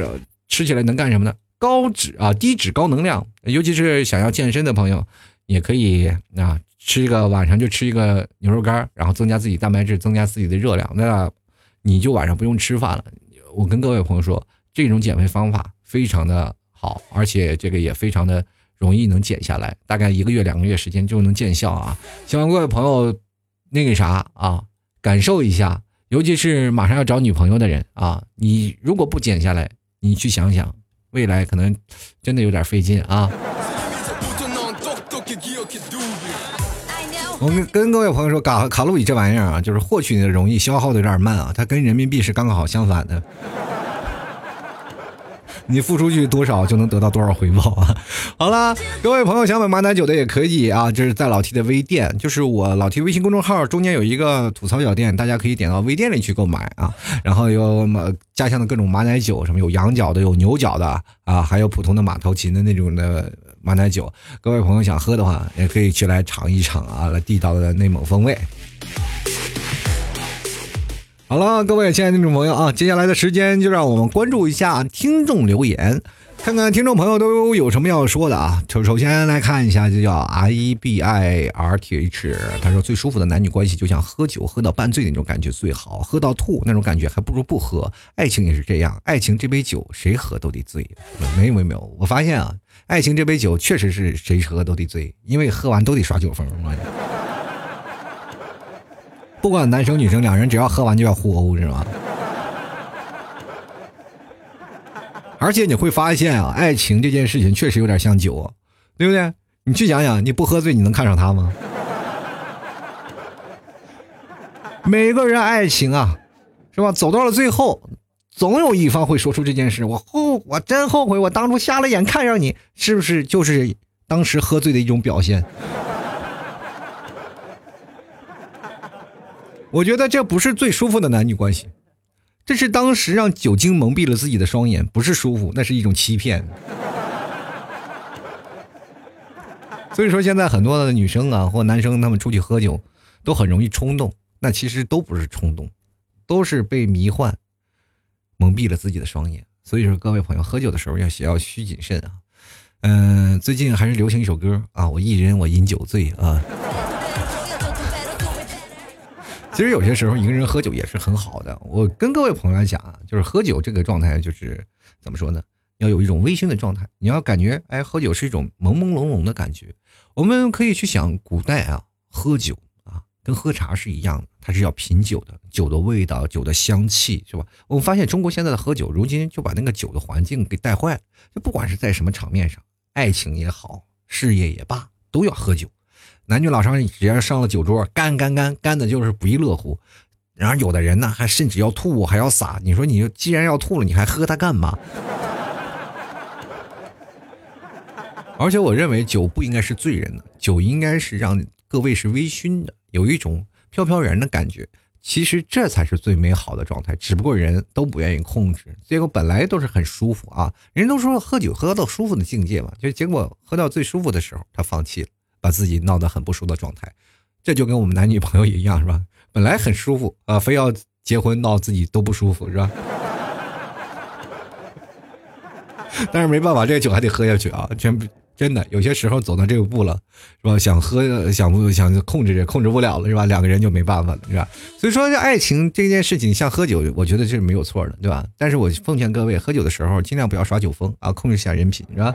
S2: 吃起来能干什么呢？高脂啊，低脂高能量，尤其是想要健身的朋友，也可以啊，吃一个晚上就吃一个牛肉干，然后增加自己蛋白质，增加自己的热量，那你就晚上不用吃饭了。我跟各位朋友说，这种减肥方法非常的好，而且这个也非常的容易能减下来，大概一个月两个月时间就能见效啊。希望各位朋友那个啥啊，感受一下，尤其是马上要找女朋友的人啊，你如果不减下来。你去想想，未来可能真的有点费劲啊！我跟跟各位朋友说，卡卡路里这玩意儿啊，就是获取的容易，消耗的有点慢啊，它跟人民币是刚刚好相反的。你付出去多少就能得到多少回报啊！<laughs> 好了，各位朋友想买马奶酒的也可以啊，这是在老 T 的微店，就是我老 T 微信公众号中间有一个吐槽小店，大家可以点到微店里去购买啊。然后有马家乡的各种马奶酒，什么有羊角的，有牛角的啊，还有普通的马头琴的那种的马奶酒。各位朋友想喝的话，也可以去来尝一尝啊，来地道的内蒙风味。好了，各位亲爱的听众朋友啊，接下来的时间就让我们关注一下听众留言，看看听众朋友都有什么要说的啊。首首先来看一下，就叫 I B I R T H，他说最舒服的男女关系就像喝酒喝到半醉那种感觉最好，喝到吐那种感觉还不如不喝。爱情也是这样，爱情这杯酒谁喝都得醉。没有没有没有，我发现啊，爱情这杯酒确实是谁喝都得醉，因为喝完都得耍酒疯。不管男生女生，两人只要喝完就要互殴，是吗？而且你会发现啊，爱情这件事情确实有点像酒，对不对？你去想想，你不喝醉，你能看上他吗？每个人爱情啊，是吧？走到了最后，总有一方会说出这件事：“我后，我真后悔，我当初瞎了眼看上你，是不是？就是当时喝醉的一种表现。”我觉得这不是最舒服的男女关系，这是当时让酒精蒙蔽了自己的双眼，不是舒服，那是一种欺骗。所以说，现在很多的女生啊或男生，他们出去喝酒都很容易冲动，那其实都不是冲动，都是被迷幻蒙蔽了自己的双眼。所以说，各位朋友，喝酒的时候要要需谨慎啊。嗯，最近还是流行一首歌啊，我一人我饮酒醉啊。其实有些时候一个人喝酒也是很好的。我跟各位朋友来讲啊，就是喝酒这个状态，就是怎么说呢？要有一种微醺的状态，你要感觉哎，喝酒是一种朦朦胧胧的感觉。我们可以去想古代啊，喝酒啊，跟喝茶是一样的，它是要品酒的，酒的味道，酒的香气，是吧？我们发现中国现在的喝酒，如今就把那个酒的环境给带坏了。就不管是在什么场面上，爱情也好，事业也罢，都要喝酒。男女老少只要上了酒桌，干干干干的就是不亦乐乎。然后有的人呢，还甚至要吐，还要洒。你说，你既然要吐了，你还喝它干嘛？<laughs> 而且我认为酒不应该是醉人的，酒应该是让各位是微醺的，有一种飘飘然的感觉。其实这才是最美好的状态，只不过人都不愿意控制，结果本来都是很舒服啊。人都说喝酒喝到舒服的境界嘛，就结果喝到最舒服的时候，他放弃了，把自己闹得很不舒服的状态。这就跟我们男女朋友一样，是吧？本来很舒服啊，非要结婚闹自己都不舒服，是吧？<laughs> 但是没办法，这个酒还得喝下去啊，全部。真的，有些时候走到这个步了，是吧？想喝，想不想控制，控制不了了，是吧？两个人就没办法了，是吧？所以说，这爱情这件事情，像喝酒，我觉得这是没有错的，对吧？但是我奉劝各位，喝酒的时候尽量不要耍酒疯啊，控制一下人品，是吧？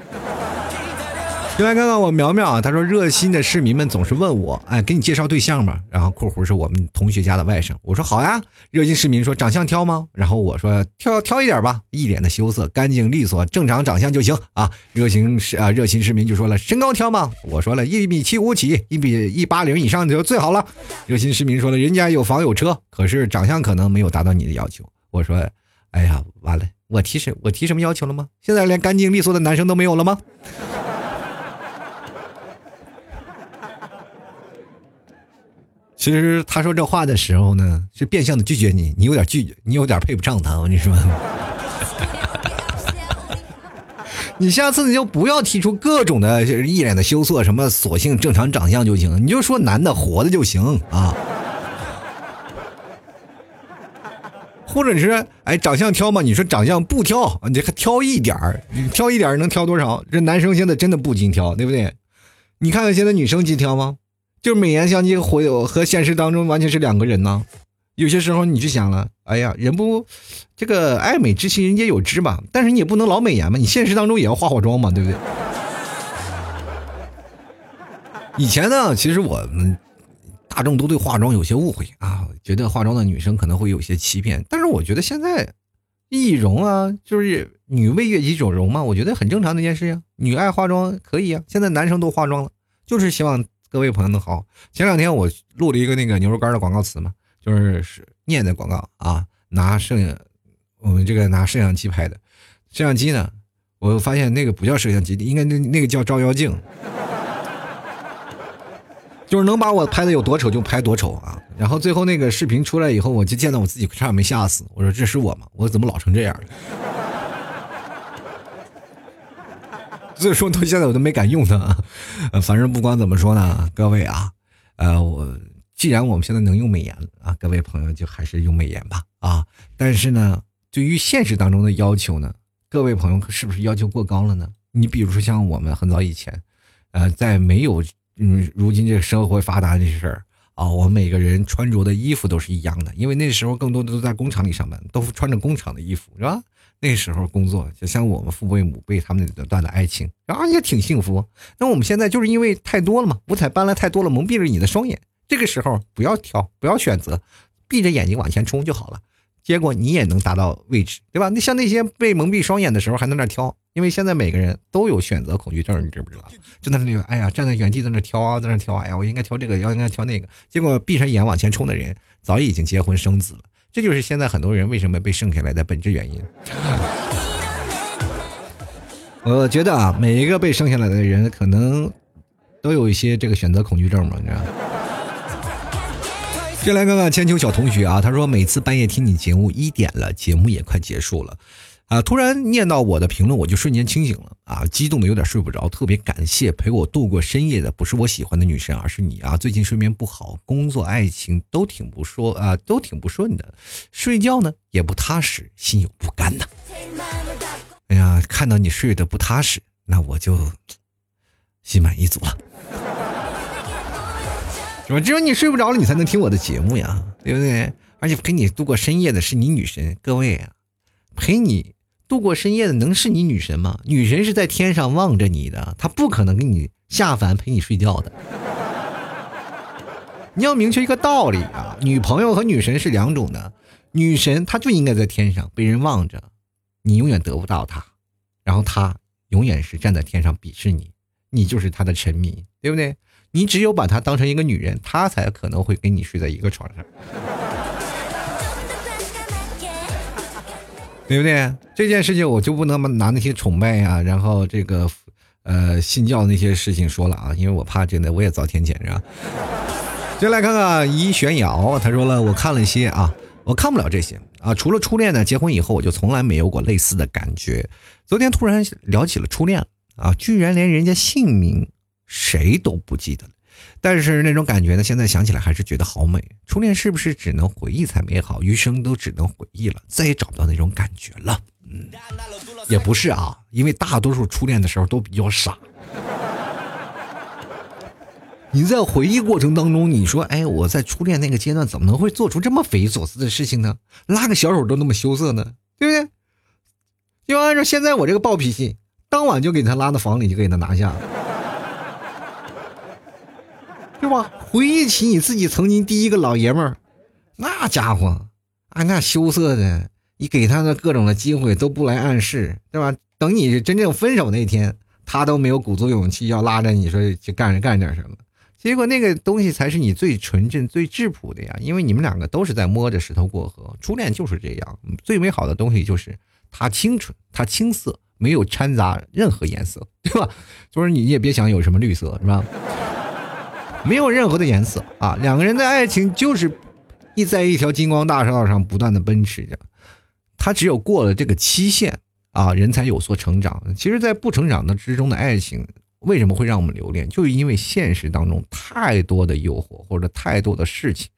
S2: 另外，看看我苗苗啊，他说热心的市民们总是问我，哎，给你介绍对象吗？然后括弧是我们同学家的外甥，我说好呀。热心市民说长相挑吗？然后我说挑挑一点吧，一脸的羞涩，干净利索，正常长相就行啊。热心市啊，热心市民就说了身高挑吗？我说了一米七五起，一米一八零以上就最好了。热心市民说了人家有房有车，可是长相可能没有达到你的要求。我说，哎呀，完了，我提什我提什么要求了吗？现在连干净利索的男生都没有了吗？其实他说这话的时候呢，是变相的拒绝你，你有点拒绝，你有点配不上他，我跟你说。<laughs> 你下次你就不要提出各种的一脸的羞涩，什么索性正常长相就行，你就说男的活的就行啊。或者是哎，长相挑嘛，你说长相不挑，你还挑一点儿，你挑一点能挑多少？这男生现在真的不经挑，对不对？你看看现在女生经挑吗？就美颜相机和和现实当中完全是两个人呢。有些时候你就想了，哎呀，人不这个爱美之心人皆有之吧，但是你也不能老美颜嘛，你现实当中也要化化妆嘛，对不对？以前呢，其实我们大众都对化妆有些误会啊，觉得化妆的女生可能会有些欺骗。但是我觉得现在易容啊，就是女为悦己者容嘛，我觉得很正常的一件事呀。女爱化妆可以啊，现在男生都化妆了，就是希望。各位朋友们好，前两天我录了一个那个牛肉干的广告词嘛，就是是念的广告啊，拿摄影我们这个拿摄像机拍的，摄像机呢，我发现那个不叫摄像机，应该那那个叫照妖镜，就是能把我拍的有多丑就拍多丑啊。然后最后那个视频出来以后，我就见到我自己差点没吓死，我说这是我吗？我怎么老成这样了？所以说到现在我都没敢用它，<laughs> 呃，反正不管怎么说呢，各位啊，呃，我既然我们现在能用美颜了啊，各位朋友就还是用美颜吧啊。但是呢，对于现实当中的要求呢，各位朋友是不是要求过高了呢？你比如说像我们很早以前，呃，在没有嗯如今这个社会发达这事儿啊，我们每个人穿着的衣服都是一样的，因为那时候更多的都在工厂里上班，都穿着工厂的衣服，是吧？那时候工作就像我们父辈母辈他们那段的爱情，然后也挺幸福。那我们现在就是因为太多了嘛，五彩斑斓太多了，蒙蔽了你的双眼。这个时候不要挑，不要选择，闭着眼睛往前冲就好了。结果你也能达到位置，对吧？那像那些被蒙蔽双眼的时候还在那挑，因为现在每个人都有选择恐惧症，你知不知道？就在那里，哎呀，站在原地在那挑啊，在那挑，哎呀，我应该挑这个，要应该挑那个。结果闭上眼往前冲的人，早已经结婚生子了。这就是现在很多人为什么被剩下来的本质原因。<laughs> 我觉得啊，每一个被剩下来的人，可能都有一些这个选择恐惧症嘛，你知道。先来看看千秋小同学啊，他说每次半夜听你节目一点了，节目也快结束了。啊！突然念到我的评论，我就瞬间清醒了啊！激动的有点睡不着。特别感谢陪我度过深夜的不是我喜欢的女神，而是你啊！最近睡眠不好，工作、爱情都挺不说啊，都挺不顺的，睡觉呢也不踏实，心有不甘呐。哎呀，看到你睡得不踏实，那我就心满意足了。是吧？只有你睡不着了，你才能听我的节目呀，对不对？而且陪你度过深夜的是你女神，各位啊，陪你。度过深夜的能是你女神吗？女神是在天上望着你的，她不可能给你下凡陪你睡觉的。你要明确一个道理啊，女朋友和女神是两种的，女神她就应该在天上被人望着，你永远得不到她，然后她永远是站在天上鄙视你，你就是她的臣民，对不对？你只有把她当成一个女人，她才可能会跟你睡在一个床上。对不对？这件事情我就不能拿那些崇拜呀，然后这个，呃，信教那些事情说了啊，因为我怕真的我也遭天谴，是吧？接来看看一玄瑶，他说了，我看了一些啊，我看不了这些啊，除了初恋呢，结婚以后我就从来没有过类似的感觉。昨天突然聊起了初恋啊，居然连人家姓名谁都不记得了。但是那种感觉呢，现在想起来还是觉得好美。初恋是不是只能回忆才美好，余生都只能回忆了，再也找不到那种感觉了？嗯，也不是啊，因为大多数初恋的时候都比较傻。<laughs> 你在回忆过程当中，你说，哎，我在初恋那个阶段怎么能会做出这么匪夷所思的事情呢？拉个小手都那么羞涩呢，对不对？就按照现在我这个暴脾气，当晚就给他拉到房里，就给他拿下。对吧？回忆起你自己曾经第一个老爷们儿，那家伙啊，那羞涩的，你给他的各种的机会都不来暗示，对吧？等你真正分手那天，他都没有鼓足勇气要拉着你说去干干点什么。结果那个东西才是你最纯真、最质朴的呀，因为你们两个都是在摸着石头过河。初恋就是这样，最美好的东西就是它清纯、它青涩，没有掺杂任何颜色，对吧？就是你也别想有什么绿色，是吧？没有任何的颜色啊！两个人的爱情就是一在一条金光大道上不断的奔驰着，他只有过了这个期限啊，人才有所成长。其实，在不成长的之中的爱情，为什么会让我们留恋？就是因为现实当中太多的诱惑或者太多的事情，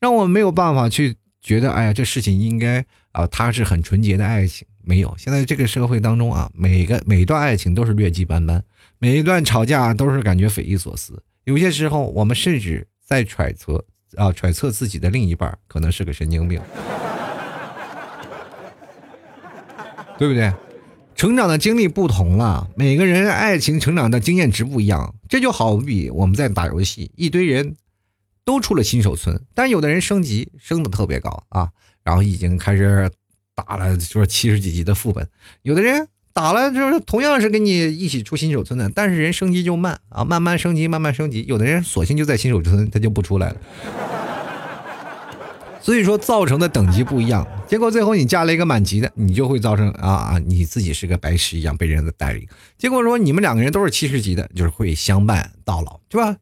S2: 让我们没有办法去觉得，哎呀，这事情应该啊，它是很纯洁的爱情。没有，现在这个社会当中啊，每个每段爱情都是劣迹斑斑，每一段吵架都是感觉匪夷所思。有些时候，我们甚至在揣测啊，揣测自己的另一半可能是个神经病，对不对？成长的经历不同了，每个人爱情成长的经验值不一样。这就好比我们在打游戏，一堆人都出了新手村，但有的人升级升的特别高啊，然后已经开始打了，就是七十几级的副本，有的人。打了就是同样是跟你一起出新手村的，但是人升级就慢啊，慢慢升级，慢慢升级。有的人索性就在新手村，他就不出来了。<laughs> 所以说造成的等级不一样，结果最后你加了一个满级的，你就会造成啊啊，你自己是个白痴一样被人的带领。结果说你们两个人都是七十级的，就是会相伴到老，对吧？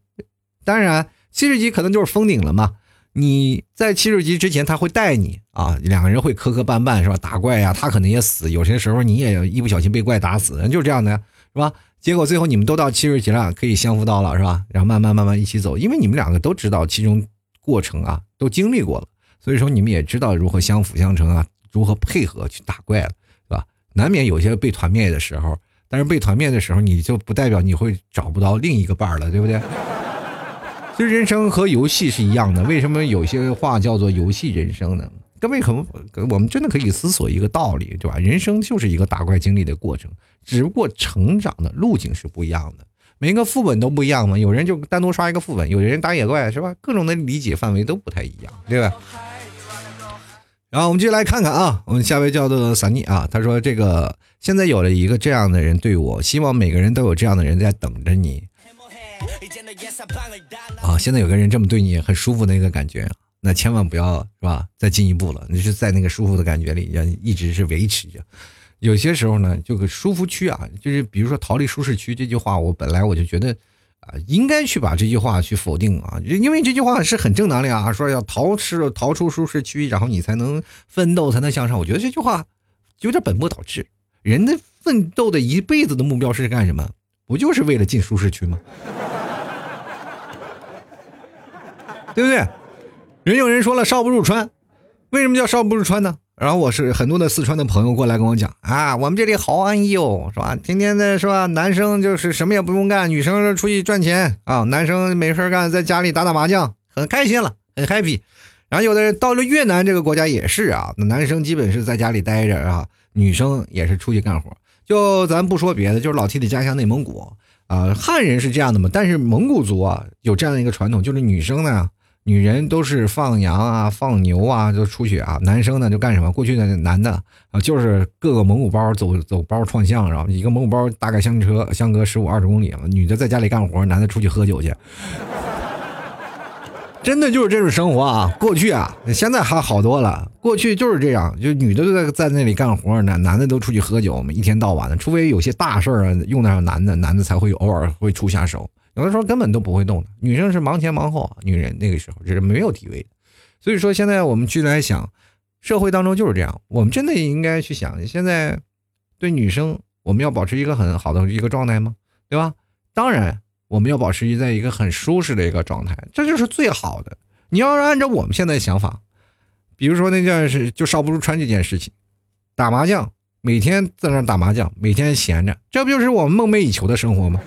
S2: 当然七十级可能就是封顶了嘛。你在七十级之前，他会带你啊，两个人会磕磕绊绊，是吧？打怪呀，他可能也死，有些时候你也一不小心被怪打死，就是这样的呀，是吧？结果最后你们都到七十级了，可以相扶到老，是吧？然后慢慢慢慢一起走，因为你们两个都知道其中过程啊，都经历过了，所以说你们也知道如何相辅相成啊，如何配合去打怪了，是吧？难免有些被团灭的时候，但是被团灭的时候，你就不代表你会找不到另一个伴了，对不对？<laughs> 其实人生和游戏是一样的，为什么有些话叫做游戏人生呢？各位可我们真的可以思索一个道理，对吧？人生就是一个打怪经历的过程，只不过成长的路径是不一样的。每个副本都不一样嘛，有人就单独刷一个副本，有的人打野怪，是吧？各种的理解范围都不太一样，对吧？然后我们继续来看看啊，我们下位叫做散妮啊，他说这个现在有了一个这样的人对我，希望每个人都有这样的人在等着你。啊，现在有个人这么对你，很舒服的一个感觉，那千万不要是吧？再进一步了，你是在那个舒服的感觉里，要一直是维持着。有些时候呢，这个舒服区啊，就是比如说逃离舒适区这句话，我本来我就觉得啊，应该去把这句话去否定啊，因为这句话是很正当的呀，说要逃出逃出舒适区，然后你才能奋斗，才能向上。我觉得这句话有点本末倒置。人的奋斗的一辈子的目标是干什么？不就是为了进舒适区吗？<laughs> 对不对？人有人说了，少不入川，为什么叫少不入川呢？然后我是很多的四川的朋友过来跟我讲啊，我们这里好安逸哦，是吧？天天的是吧？男生就是什么也不用干，女生出去赚钱啊，男生没事干，在家里打打麻将，很开心了，很 happy。然后有的人到了越南这个国家也是啊，那男生基本是在家里待着啊，女生也是出去干活。就咱不说别的，就是老 T 的家乡内蒙古啊，汉人是这样的嘛，但是蒙古族啊有这样的一个传统，就是女生呢。女人都是放羊啊、放牛啊，就出去啊。男生呢就干什么？过去的男的啊，就是各个蒙古包走走包串巷，然后一个蒙古包大概相车相隔十五二十公里嘛。女的在家里干活，男的出去喝酒去。真的就是这种生活啊！过去啊，现在还好多了。过去就是这样，就女的都在在那里干活，男男的都出去喝酒嘛，一天到晚的。除非有些大事儿啊，用得上男的，男的才会偶尔会出下手。有的时候根本都不会动的，女生是忙前忙后，女人那个时候这是没有地位的。所以说，现在我们去来想，社会当中就是这样，我们真的应该去想，现在对女生，我们要保持一个很好的一个状态吗？对吧？当然，我们要保持在一个很舒适的一个状态，这就是最好的。你要是按照我们现在想法，比如说那件事，就少不如穿这件事情，打麻将，每天在那打麻将，每天闲着，这不就是我们梦寐以求的生活吗？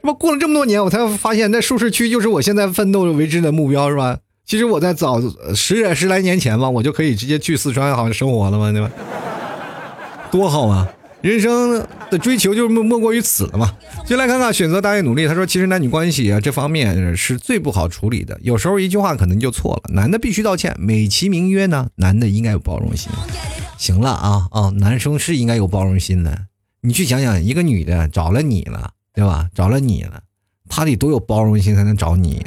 S2: 是吧？过了这么多年，我才发现那舒适区就是我现在奋斗为之的目标，是吧？其实我在早十十来年前吧，我就可以直接去四川好像生活了嘛，对吧？多好啊！人生的追求就莫莫过于此了嘛。就来看看选择大于努力。他说，其实男女关系啊这方面是最不好处理的，有时候一句话可能就错了。男的必须道歉，美其名曰呢，男的应该有包容心。行了啊啊，男生是应该有包容心的。你去想想，一个女的找了你了。对吧？找了你了，他得多有包容心才能找你。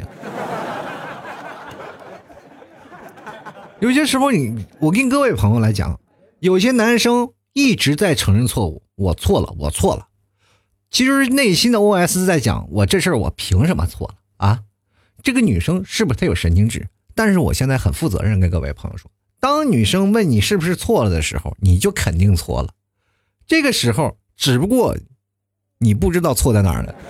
S2: 有些时候，你我跟各位朋友来讲，有些男生一直在承认错误，我错了，我错了。其实内心的 OS 在讲，我这事儿我凭什么错了啊？这个女生是不是她有神经质？但是我现在很负责任跟各位朋友说，当女生问你是不是错了的时候，你就肯定错了。这个时候，只不过。你不知道错在哪儿了。<laughs>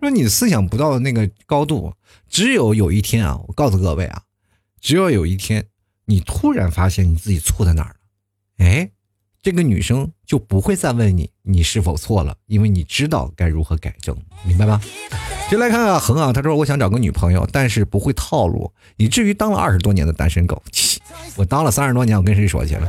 S2: 说你思想不到那个高度，只有有一天啊，我告诉各位啊，只要有一天你突然发现你自己错在哪儿了，哎，这个女生就不会再问你你是否错了，因为你知道该如何改正，明白吗？就来看看恒啊，他说我想找个女朋友，但是不会套路，以至于当了二十多年的单身狗。<laughs> 我当了三十多年，我跟谁说去了？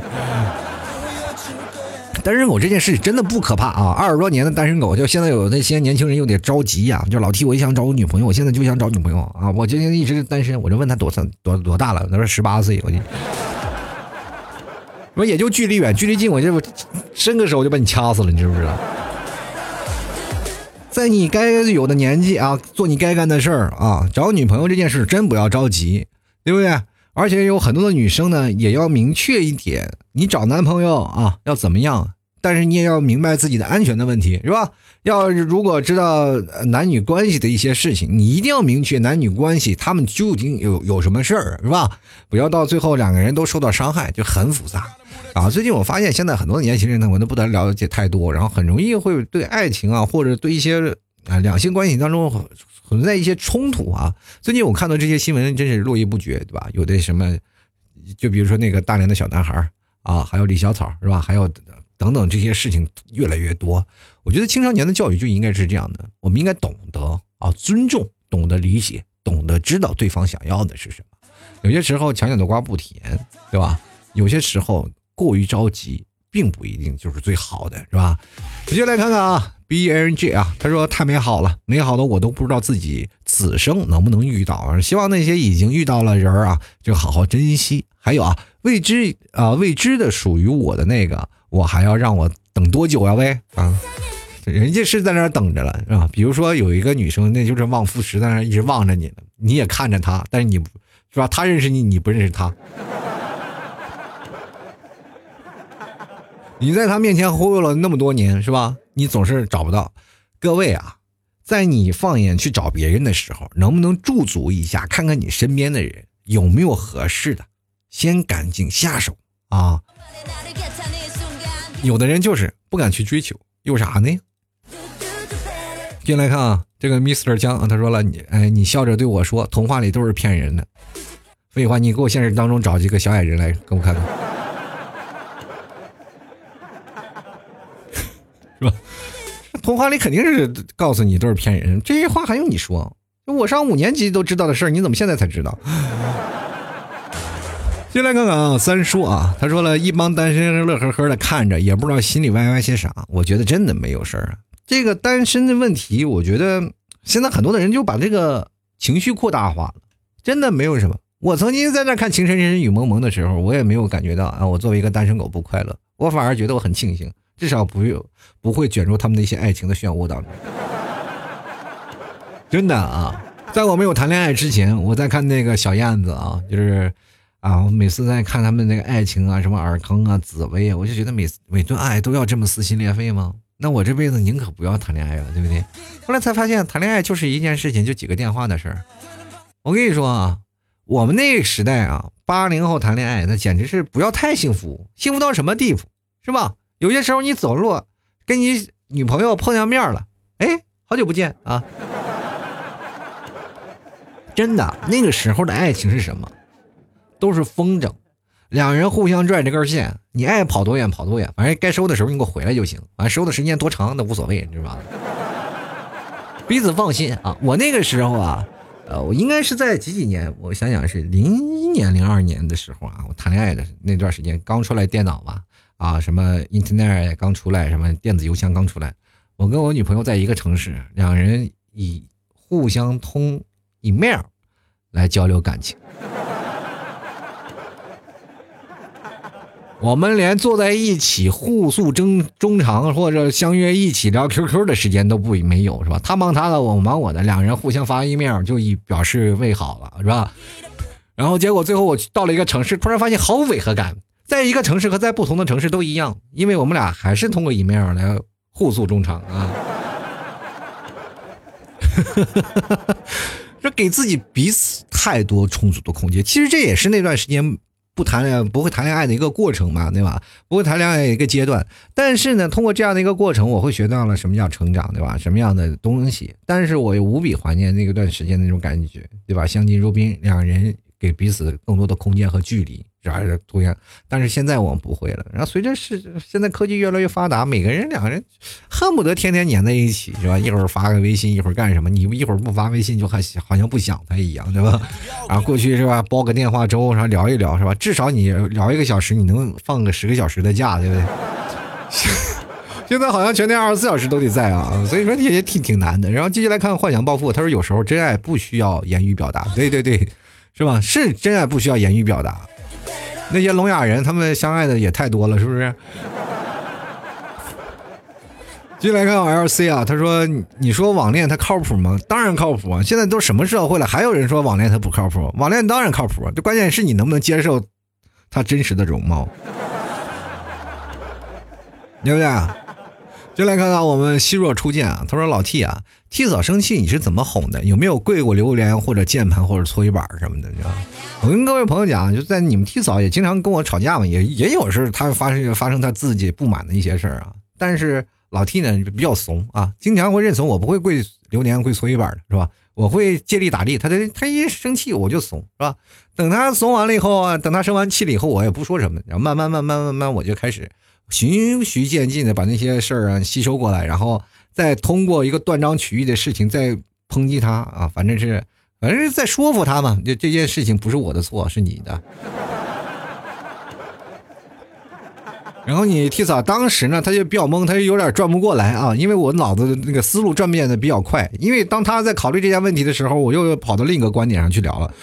S2: 单身狗这件事真的不可怕啊！二十多年的单身狗，就现在有那些年轻人有点着急呀，就老提我也想找个女朋友，我现在就想找女朋友啊！我今天一直单身，我就问他多大多多大了，他说十八岁，我就 <laughs> 我也就距离远，距离近，我就伸个手就把你掐死了，你知不知道？在你该有的年纪啊，做你该干的事儿啊，找女朋友这件事真不要着急，对不对？而且有很多的女生呢，也要明确一点，你找男朋友啊要怎么样？但是你也要明白自己的安全的问题，是吧？要如果知道男女关系的一些事情，你一定要明确男女关系他们究竟有有什么事儿，是吧？不要到最后两个人都受到伤害，就很复杂啊。最近我发现现在很多年轻人呢，我都不得了解太多，然后很容易会对爱情啊，或者对一些啊两性关系当中。存在一些冲突啊！最近我看到这些新闻，真是络绎不绝，对吧？有的什么，就比如说那个大连的小男孩啊，还有李小草，是吧？还有等等这些事情越来越多。我觉得青少年的教育就应该是这样的，我们应该懂得啊，尊重，懂得理解，懂得知道对方想要的是什么。有些时候强扭的瓜不甜，对吧？有些时候过于着急，并不一定就是最好的，是吧？直接来看看啊。B N G 啊，他说太美好了，美好的我都不知道自己此生能不能遇到。希望那些已经遇到了人啊，就好好珍惜。还有啊，未知啊未知的属于我的那个，我还要让我等多久呀？喂啊，人家是在那儿等着了，是吧？比如说有一个女生，那就是望夫石，在那一直望着你呢，你也看着她，但是你是吧？她认识你，你不认识她。你在他面前忽悠了那么多年，是吧？你总是找不到。各位啊，在你放眼去找别人的时候，能不能驻足一下，看看你身边的人有没有合适的，先赶紧下手啊！有的人就是不敢去追求，有啥呢？进来看啊，这个 Mr 江他说了，你哎，你笑着对我说，童话里都是骗人的。废话，你给我现实当中找几个小矮人来给我看看。<laughs> 是吧？童话里肯定是告诉你都是骗人，这些话还用你说？我上五年级都知道的事儿，你怎么现在才知道？进来看看啊，三叔啊，他说了一帮单身人乐呵呵的看着，也不知道心里歪歪些啥。我觉得真的没有事儿啊。这个单身的问题，我觉得现在很多的人就把这个情绪扩大化了，真的没有什么。我曾经在那看《情深深雨蒙蒙的时候，我也没有感觉到啊，我作为一个单身狗不快乐，我反而觉得我很庆幸，至少不有不会卷入他们那些爱情的漩涡当中。真的啊，在我没有谈恋爱之前，我在看那个小燕子啊，就是啊，我每次在看他们那个爱情啊，什么尔康啊、紫薇啊，我就觉得每每段爱都要这么撕心裂肺吗？那我这辈子宁可不要谈恋爱了，对不对？后来才发现，谈恋爱就是一件事情，就几个电话的事儿。我跟你说啊，我们那个时代啊，八零后谈恋爱，那简直是不要太幸福，幸福到什么地步，是吧？有些时候你走路跟你女朋友碰见面了，哎，好久不见啊。<laughs> 真的，那个时候的爱情是什么？都是风筝，两人互相拽这根线，你爱跑多远跑多远，反正该收的时候你给我回来就行。完收的时间多长那无所谓，你知道吧？彼此放心啊！我那个时候啊，呃，我应该是在几几年？我想想是零一年、零二年的时候啊，我谈恋爱的那段时间，刚出来电脑吧，啊，什么 Internet 刚出来，什么电子邮箱刚出来，我跟我女朋友在一个城市，两人以互相通。email 来交流感情，我们连坐在一起互诉衷衷肠或者相约一起聊 QQ 的时间都不没有是吧？他忙他的，我忙我的，两人互相发 email 就以表示问好了是吧？然后结果最后我到了一个城市，突然发现毫无违和感，在一个城市和在不同的城市都一样，因为我们俩还是通过 email 来互诉衷肠啊。<laughs> 这给自己彼此太多充足的空间，其实这也是那段时间不谈恋爱、不会谈恋爱的一个过程嘛，对吧？不会谈恋爱一个阶段，但是呢，通过这样的一个过程，我会学到了什么叫成长，对吧？什么样的东西？但是我又无比怀念那个段时间的那种感觉，对吧？相敬如宾，两人给彼此更多的空间和距离。还是同样，但是现在我们不会了。然后随着是现在科技越来越发达，每个人两个人恨不得天天黏在一起，是吧？一会儿发个微信，一会儿干什么？你一会儿不发微信，就还好像不想他一样，对吧？然后过去是吧，煲个电话粥，然后聊一聊，是吧？至少你聊一个小时，你能放个十个小时的假，对不对？<laughs> 现在好像全天二十四小时都得在啊，所以说也挺挺难的。然后接下来看幻想暴富，他说有时候真爱不需要言语表达，对对对，是吧？是真爱不需要言语表达。那些聋哑人，他们相爱的也太多了，是不是？<laughs> 进来看 L C 啊，他说：“你说网恋它靠谱吗？当然靠谱啊！现在都什么社会了，还有人说网恋它不靠谱？网恋当然靠谱，这关键是你能不能接受他真实的容貌，<laughs> 对不对？”就来看看我们希若初见啊，他说：“老 T 啊，T 嫂生气你是怎么哄的？有没有跪过榴莲或者键盘或者搓衣板什么的？你知道？我跟各位朋友讲，就在你们 T 嫂也经常跟我吵架嘛，也也有时他发生发生他自己不满的一些事儿啊。但是老 T 呢比较怂啊，经常会认怂，我不会跪榴莲跪搓衣板的是吧？我会借力打力，他他他一生气我就怂是吧？等他怂完了以后啊，等他生完气了以后，我也不说什么，然后慢慢慢慢慢慢我就开始。”循序渐进的把那些事儿啊吸收过来，然后再通过一个断章取义的事情再抨击他啊，反正是反正是在说服他嘛。就这件事情不是我的错，是你的。然后你替嫂当时呢，他就比较懵，他就有点转不过来啊，因为我脑子那个思路转变的比较快，因为当他在考虑这件问题的时候，我又跑到另一个观点上去聊了。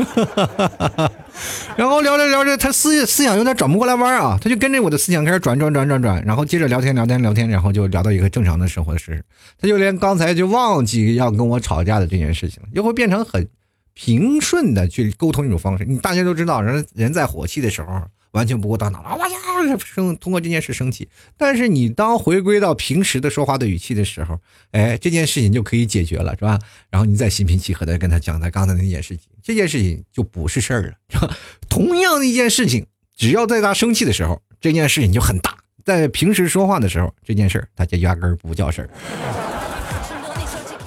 S2: <laughs> 然后聊着聊着，他思思想有点转不过来弯啊，他就跟着我的思想开始转转转转转，然后接着聊天聊天聊天，然后就聊到一个正常的生活的事，他就连刚才就忘记要跟我吵架的这件事情了，又会变成很平顺的去沟通一种方式。你大家都知道，人人在火气的时候。完全不过大脑啊！哇呀，生通过这件事生气。但是你当回归到平时的说话的语气的时候，哎，这件事情就可以解决了，是吧？然后你再心平气和的跟他讲他刚才那件事情，这件事情就不是事儿了，是吧？同样的一件事情，只要在他生气的时候，这件事情就很大；在平时说话的时候，这件事儿他就压根儿不叫事儿。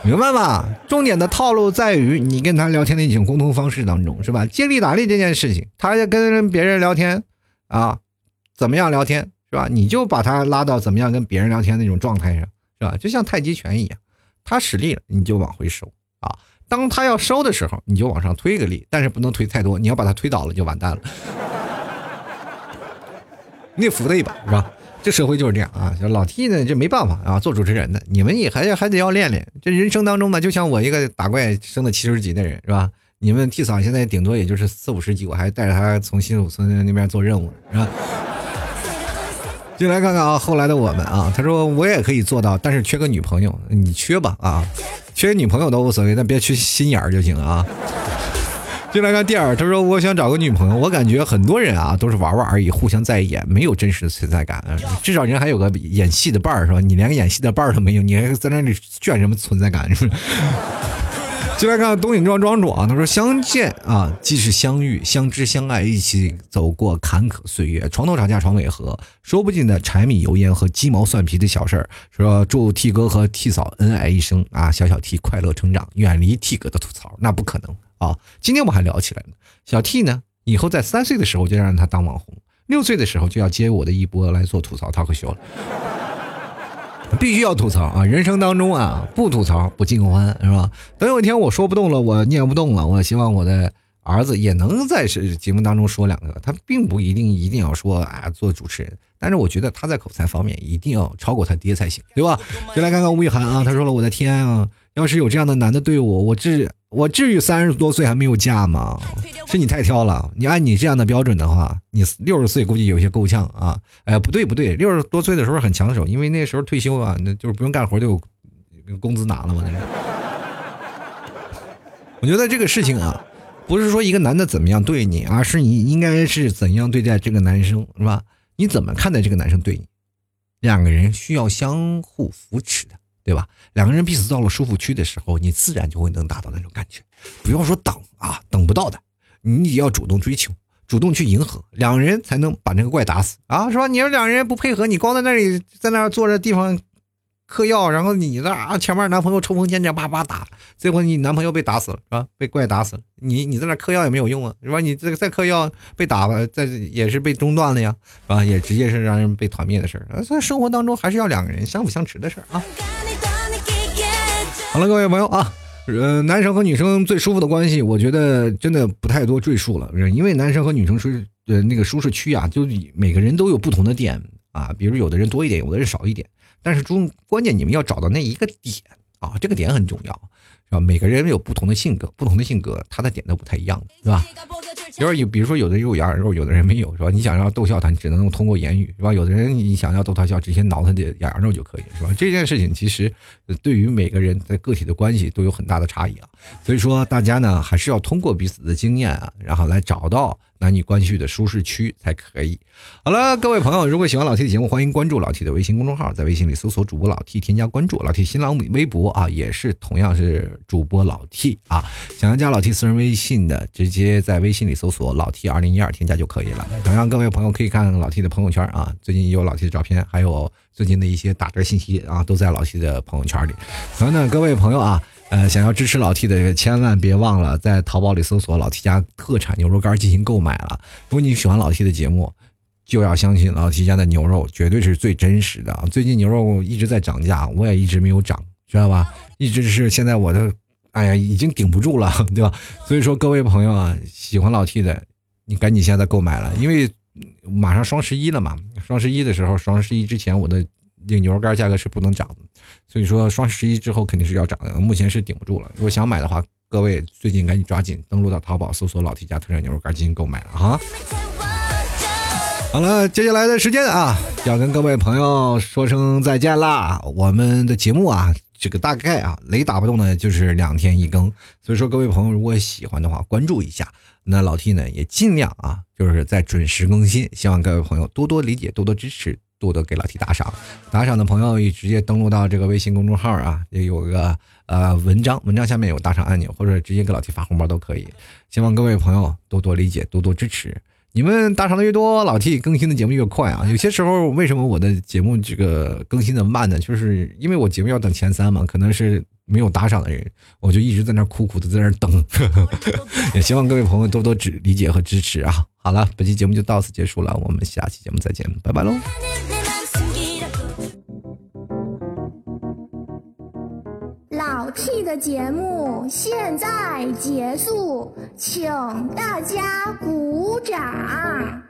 S2: 明白吧？重点的套路在于你跟他聊天的一种沟通方式当中，是吧？借力打力这件事情，他要跟别人聊天。啊，怎么样聊天是吧？你就把他拉到怎么样跟别人聊天那种状态上，是吧？就像太极拳一样，他使力了，你就往回收啊。当他要收的时候，你就往上推个力，但是不能推太多，你要把他推倒了就完蛋了。<laughs> 你得扶他一把，是吧？这社会就是这样啊。老 T 呢，这没办法啊，做主持人的，你们也还还得要练练。这人生当中呢，就像我一个打怪升到七十级的人，是吧？你们 T 嫂现在顶多也就是四五十级，我还带着他从新手村那边做任务呢，是吧？进来看看啊，后来的我们啊，他说我也可以做到，但是缺个女朋友，你缺吧啊，缺女朋友都无所谓，但别缺心眼儿就行啊。进来看第二，他说我想找个女朋友，我感觉很多人啊都是玩玩而已，互相在演，没有真实的存在感。至少人还有个演戏的伴儿是吧？你连个演戏的伴儿都没有，你还在那里卷什么存在感？是进来看东影庄庄主啊，他说相见啊，既是相遇，相知相爱，一起走过坎坷岁月，床头吵架床尾和，说不尽的柴米油盐和鸡毛蒜皮的小事儿。说祝 T 哥和 T 嫂恩爱一生啊，小小 T 快乐成长，远离 T 哥的吐槽，那不可能啊。今天我们还聊起来了，小 T 呢，以后在三岁的时候就让他当网红，六岁的时候就要接我的一波来做吐槽 talk show 了。必须要吐槽啊！人生当中啊，不吐槽不尽欢，是吧？等有一天我说不动了，我念不动了，我希望我的儿子也能在是节目当中说两个。他并不一定一定要说啊，做主持人，但是我觉得他在口才方面一定要超过他爹才行，对吧？就来看看吴雨涵啊，他说了：“我的天啊，要是有这样的男的对我，我至我至于三十多岁还没有嫁吗？是你太挑了。你按你这样的标准的话，你六十岁估计有些够呛啊。哎，不对不对，六十多岁的时候很抢手，因为那时候退休啊，那就是不用干活就有工资拿了嘛。那是。我觉得这个事情啊，不是说一个男的怎么样对你，而是你应该是怎样对待这个男生，是吧？你怎么看待这个男生对你？两个人需要相互扶持的。对吧？两个人彼此到了舒服区的时候，你自然就会能达到那种感觉。不要说等啊，等不到的，你也要主动追求，主动去迎合，两个人才能把那个怪打死啊，是吧？你要两个人不配合，你光在那里在那坐着地方嗑药，然后你那啊前面男朋友冲锋陷阵叭叭打，最后你男朋友被打死了是吧？被怪打死了，你你在那嗑药也没有用啊，是吧？你这个再嗑药被打了，再也是被中断了呀，是吧？也直接是让人被团灭的事儿。在生活当中还是要两个人相辅相成的事儿啊。好了，各位朋友啊，呃，男生和女生最舒服的关系，我觉得真的不太多赘述了，因为男生和女生是呃那个舒适区啊，就每个人都有不同的点啊，比如有的人多一点，有的人少一点，但是中关键你们要找到那一个点啊，这个点很重要。啊，每个人有不同的性格，不同的性格，他的点都不太一样，是吧？就是有，比如说有的人有牙肉，有的人没有，是吧？你想要逗笑他，你只能通过言语，是吧？有的人你想要逗他笑，直接挠他的牙肉就可以，是吧？这件事情其实对于每个人的个体的关系都有很大的差异啊。所以说，大家呢还是要通过彼此的经验啊，然后来找到。男女关系的舒适区才可以。好了，各位朋友，如果喜欢老 T 的节目，欢迎关注老 T 的微信公众号，在微信里搜索主播老 T，添加关注。老 T 新浪微博啊，也是同样是主播老 T 啊。想要加老 T 私人微信的，直接在微信里搜索老 T 二零一二，添加就可以了。同样，各位朋友可以看老 T 的朋友圈啊，最近有老 T 的照片，还有最近的一些打折信息啊，都在老 T 的朋友圈里。同样的，各位朋友啊。呃，想要支持老 T 的，千万别忘了在淘宝里搜索老 T 家特产牛肉干进行购买了。如果你喜欢老 T 的节目，就要相信老 T 家的牛肉绝对是最真实的。最近牛肉一直在涨价，我也一直没有涨，知道吧？一直是现在我的，哎呀，已经顶不住了，对吧？所以说各位朋友啊，喜欢老 T 的，你赶紧现在购买了，因为马上双十一了嘛。双十一的时候，双十一之前我的。这牛肉干价格是不能涨的，所以说双十一之后肯定是要涨的，目前是顶不住了。如果想买的话，各位最近赶紧抓紧登录到淘宝，搜索老 T 家特产牛肉干进行购买了哈。好了，接下来的时间啊，要跟各位朋友说声再见啦。我们的节目啊，这个大概啊，雷打不动的就是两天一更，所以说各位朋友如果喜欢的话，关注一下。那老 T 呢也尽量啊，就是在准时更新，希望各位朋友多多理解，多多支持。多多给老 T 打赏，打赏的朋友也直接登录到这个微信公众号啊，也有个呃文章，文章下面有打赏按钮，或者直接给老 T 发红包都可以。希望各位朋友多多理解，多多支持。你们打赏的越多，老 T 更新的节目越快啊。有些时候为什么我的节目这个更新的慢呢？就是因为我节目要等前三嘛，可能是没有打赏的人，我就一直在那苦苦的在那等。<laughs> 也希望各位朋友多多指理解和支持啊。好了，本期节目就到此结束了，我们下期节目再见，拜拜喽。
S3: T 的节目现在结束，请大家鼓掌。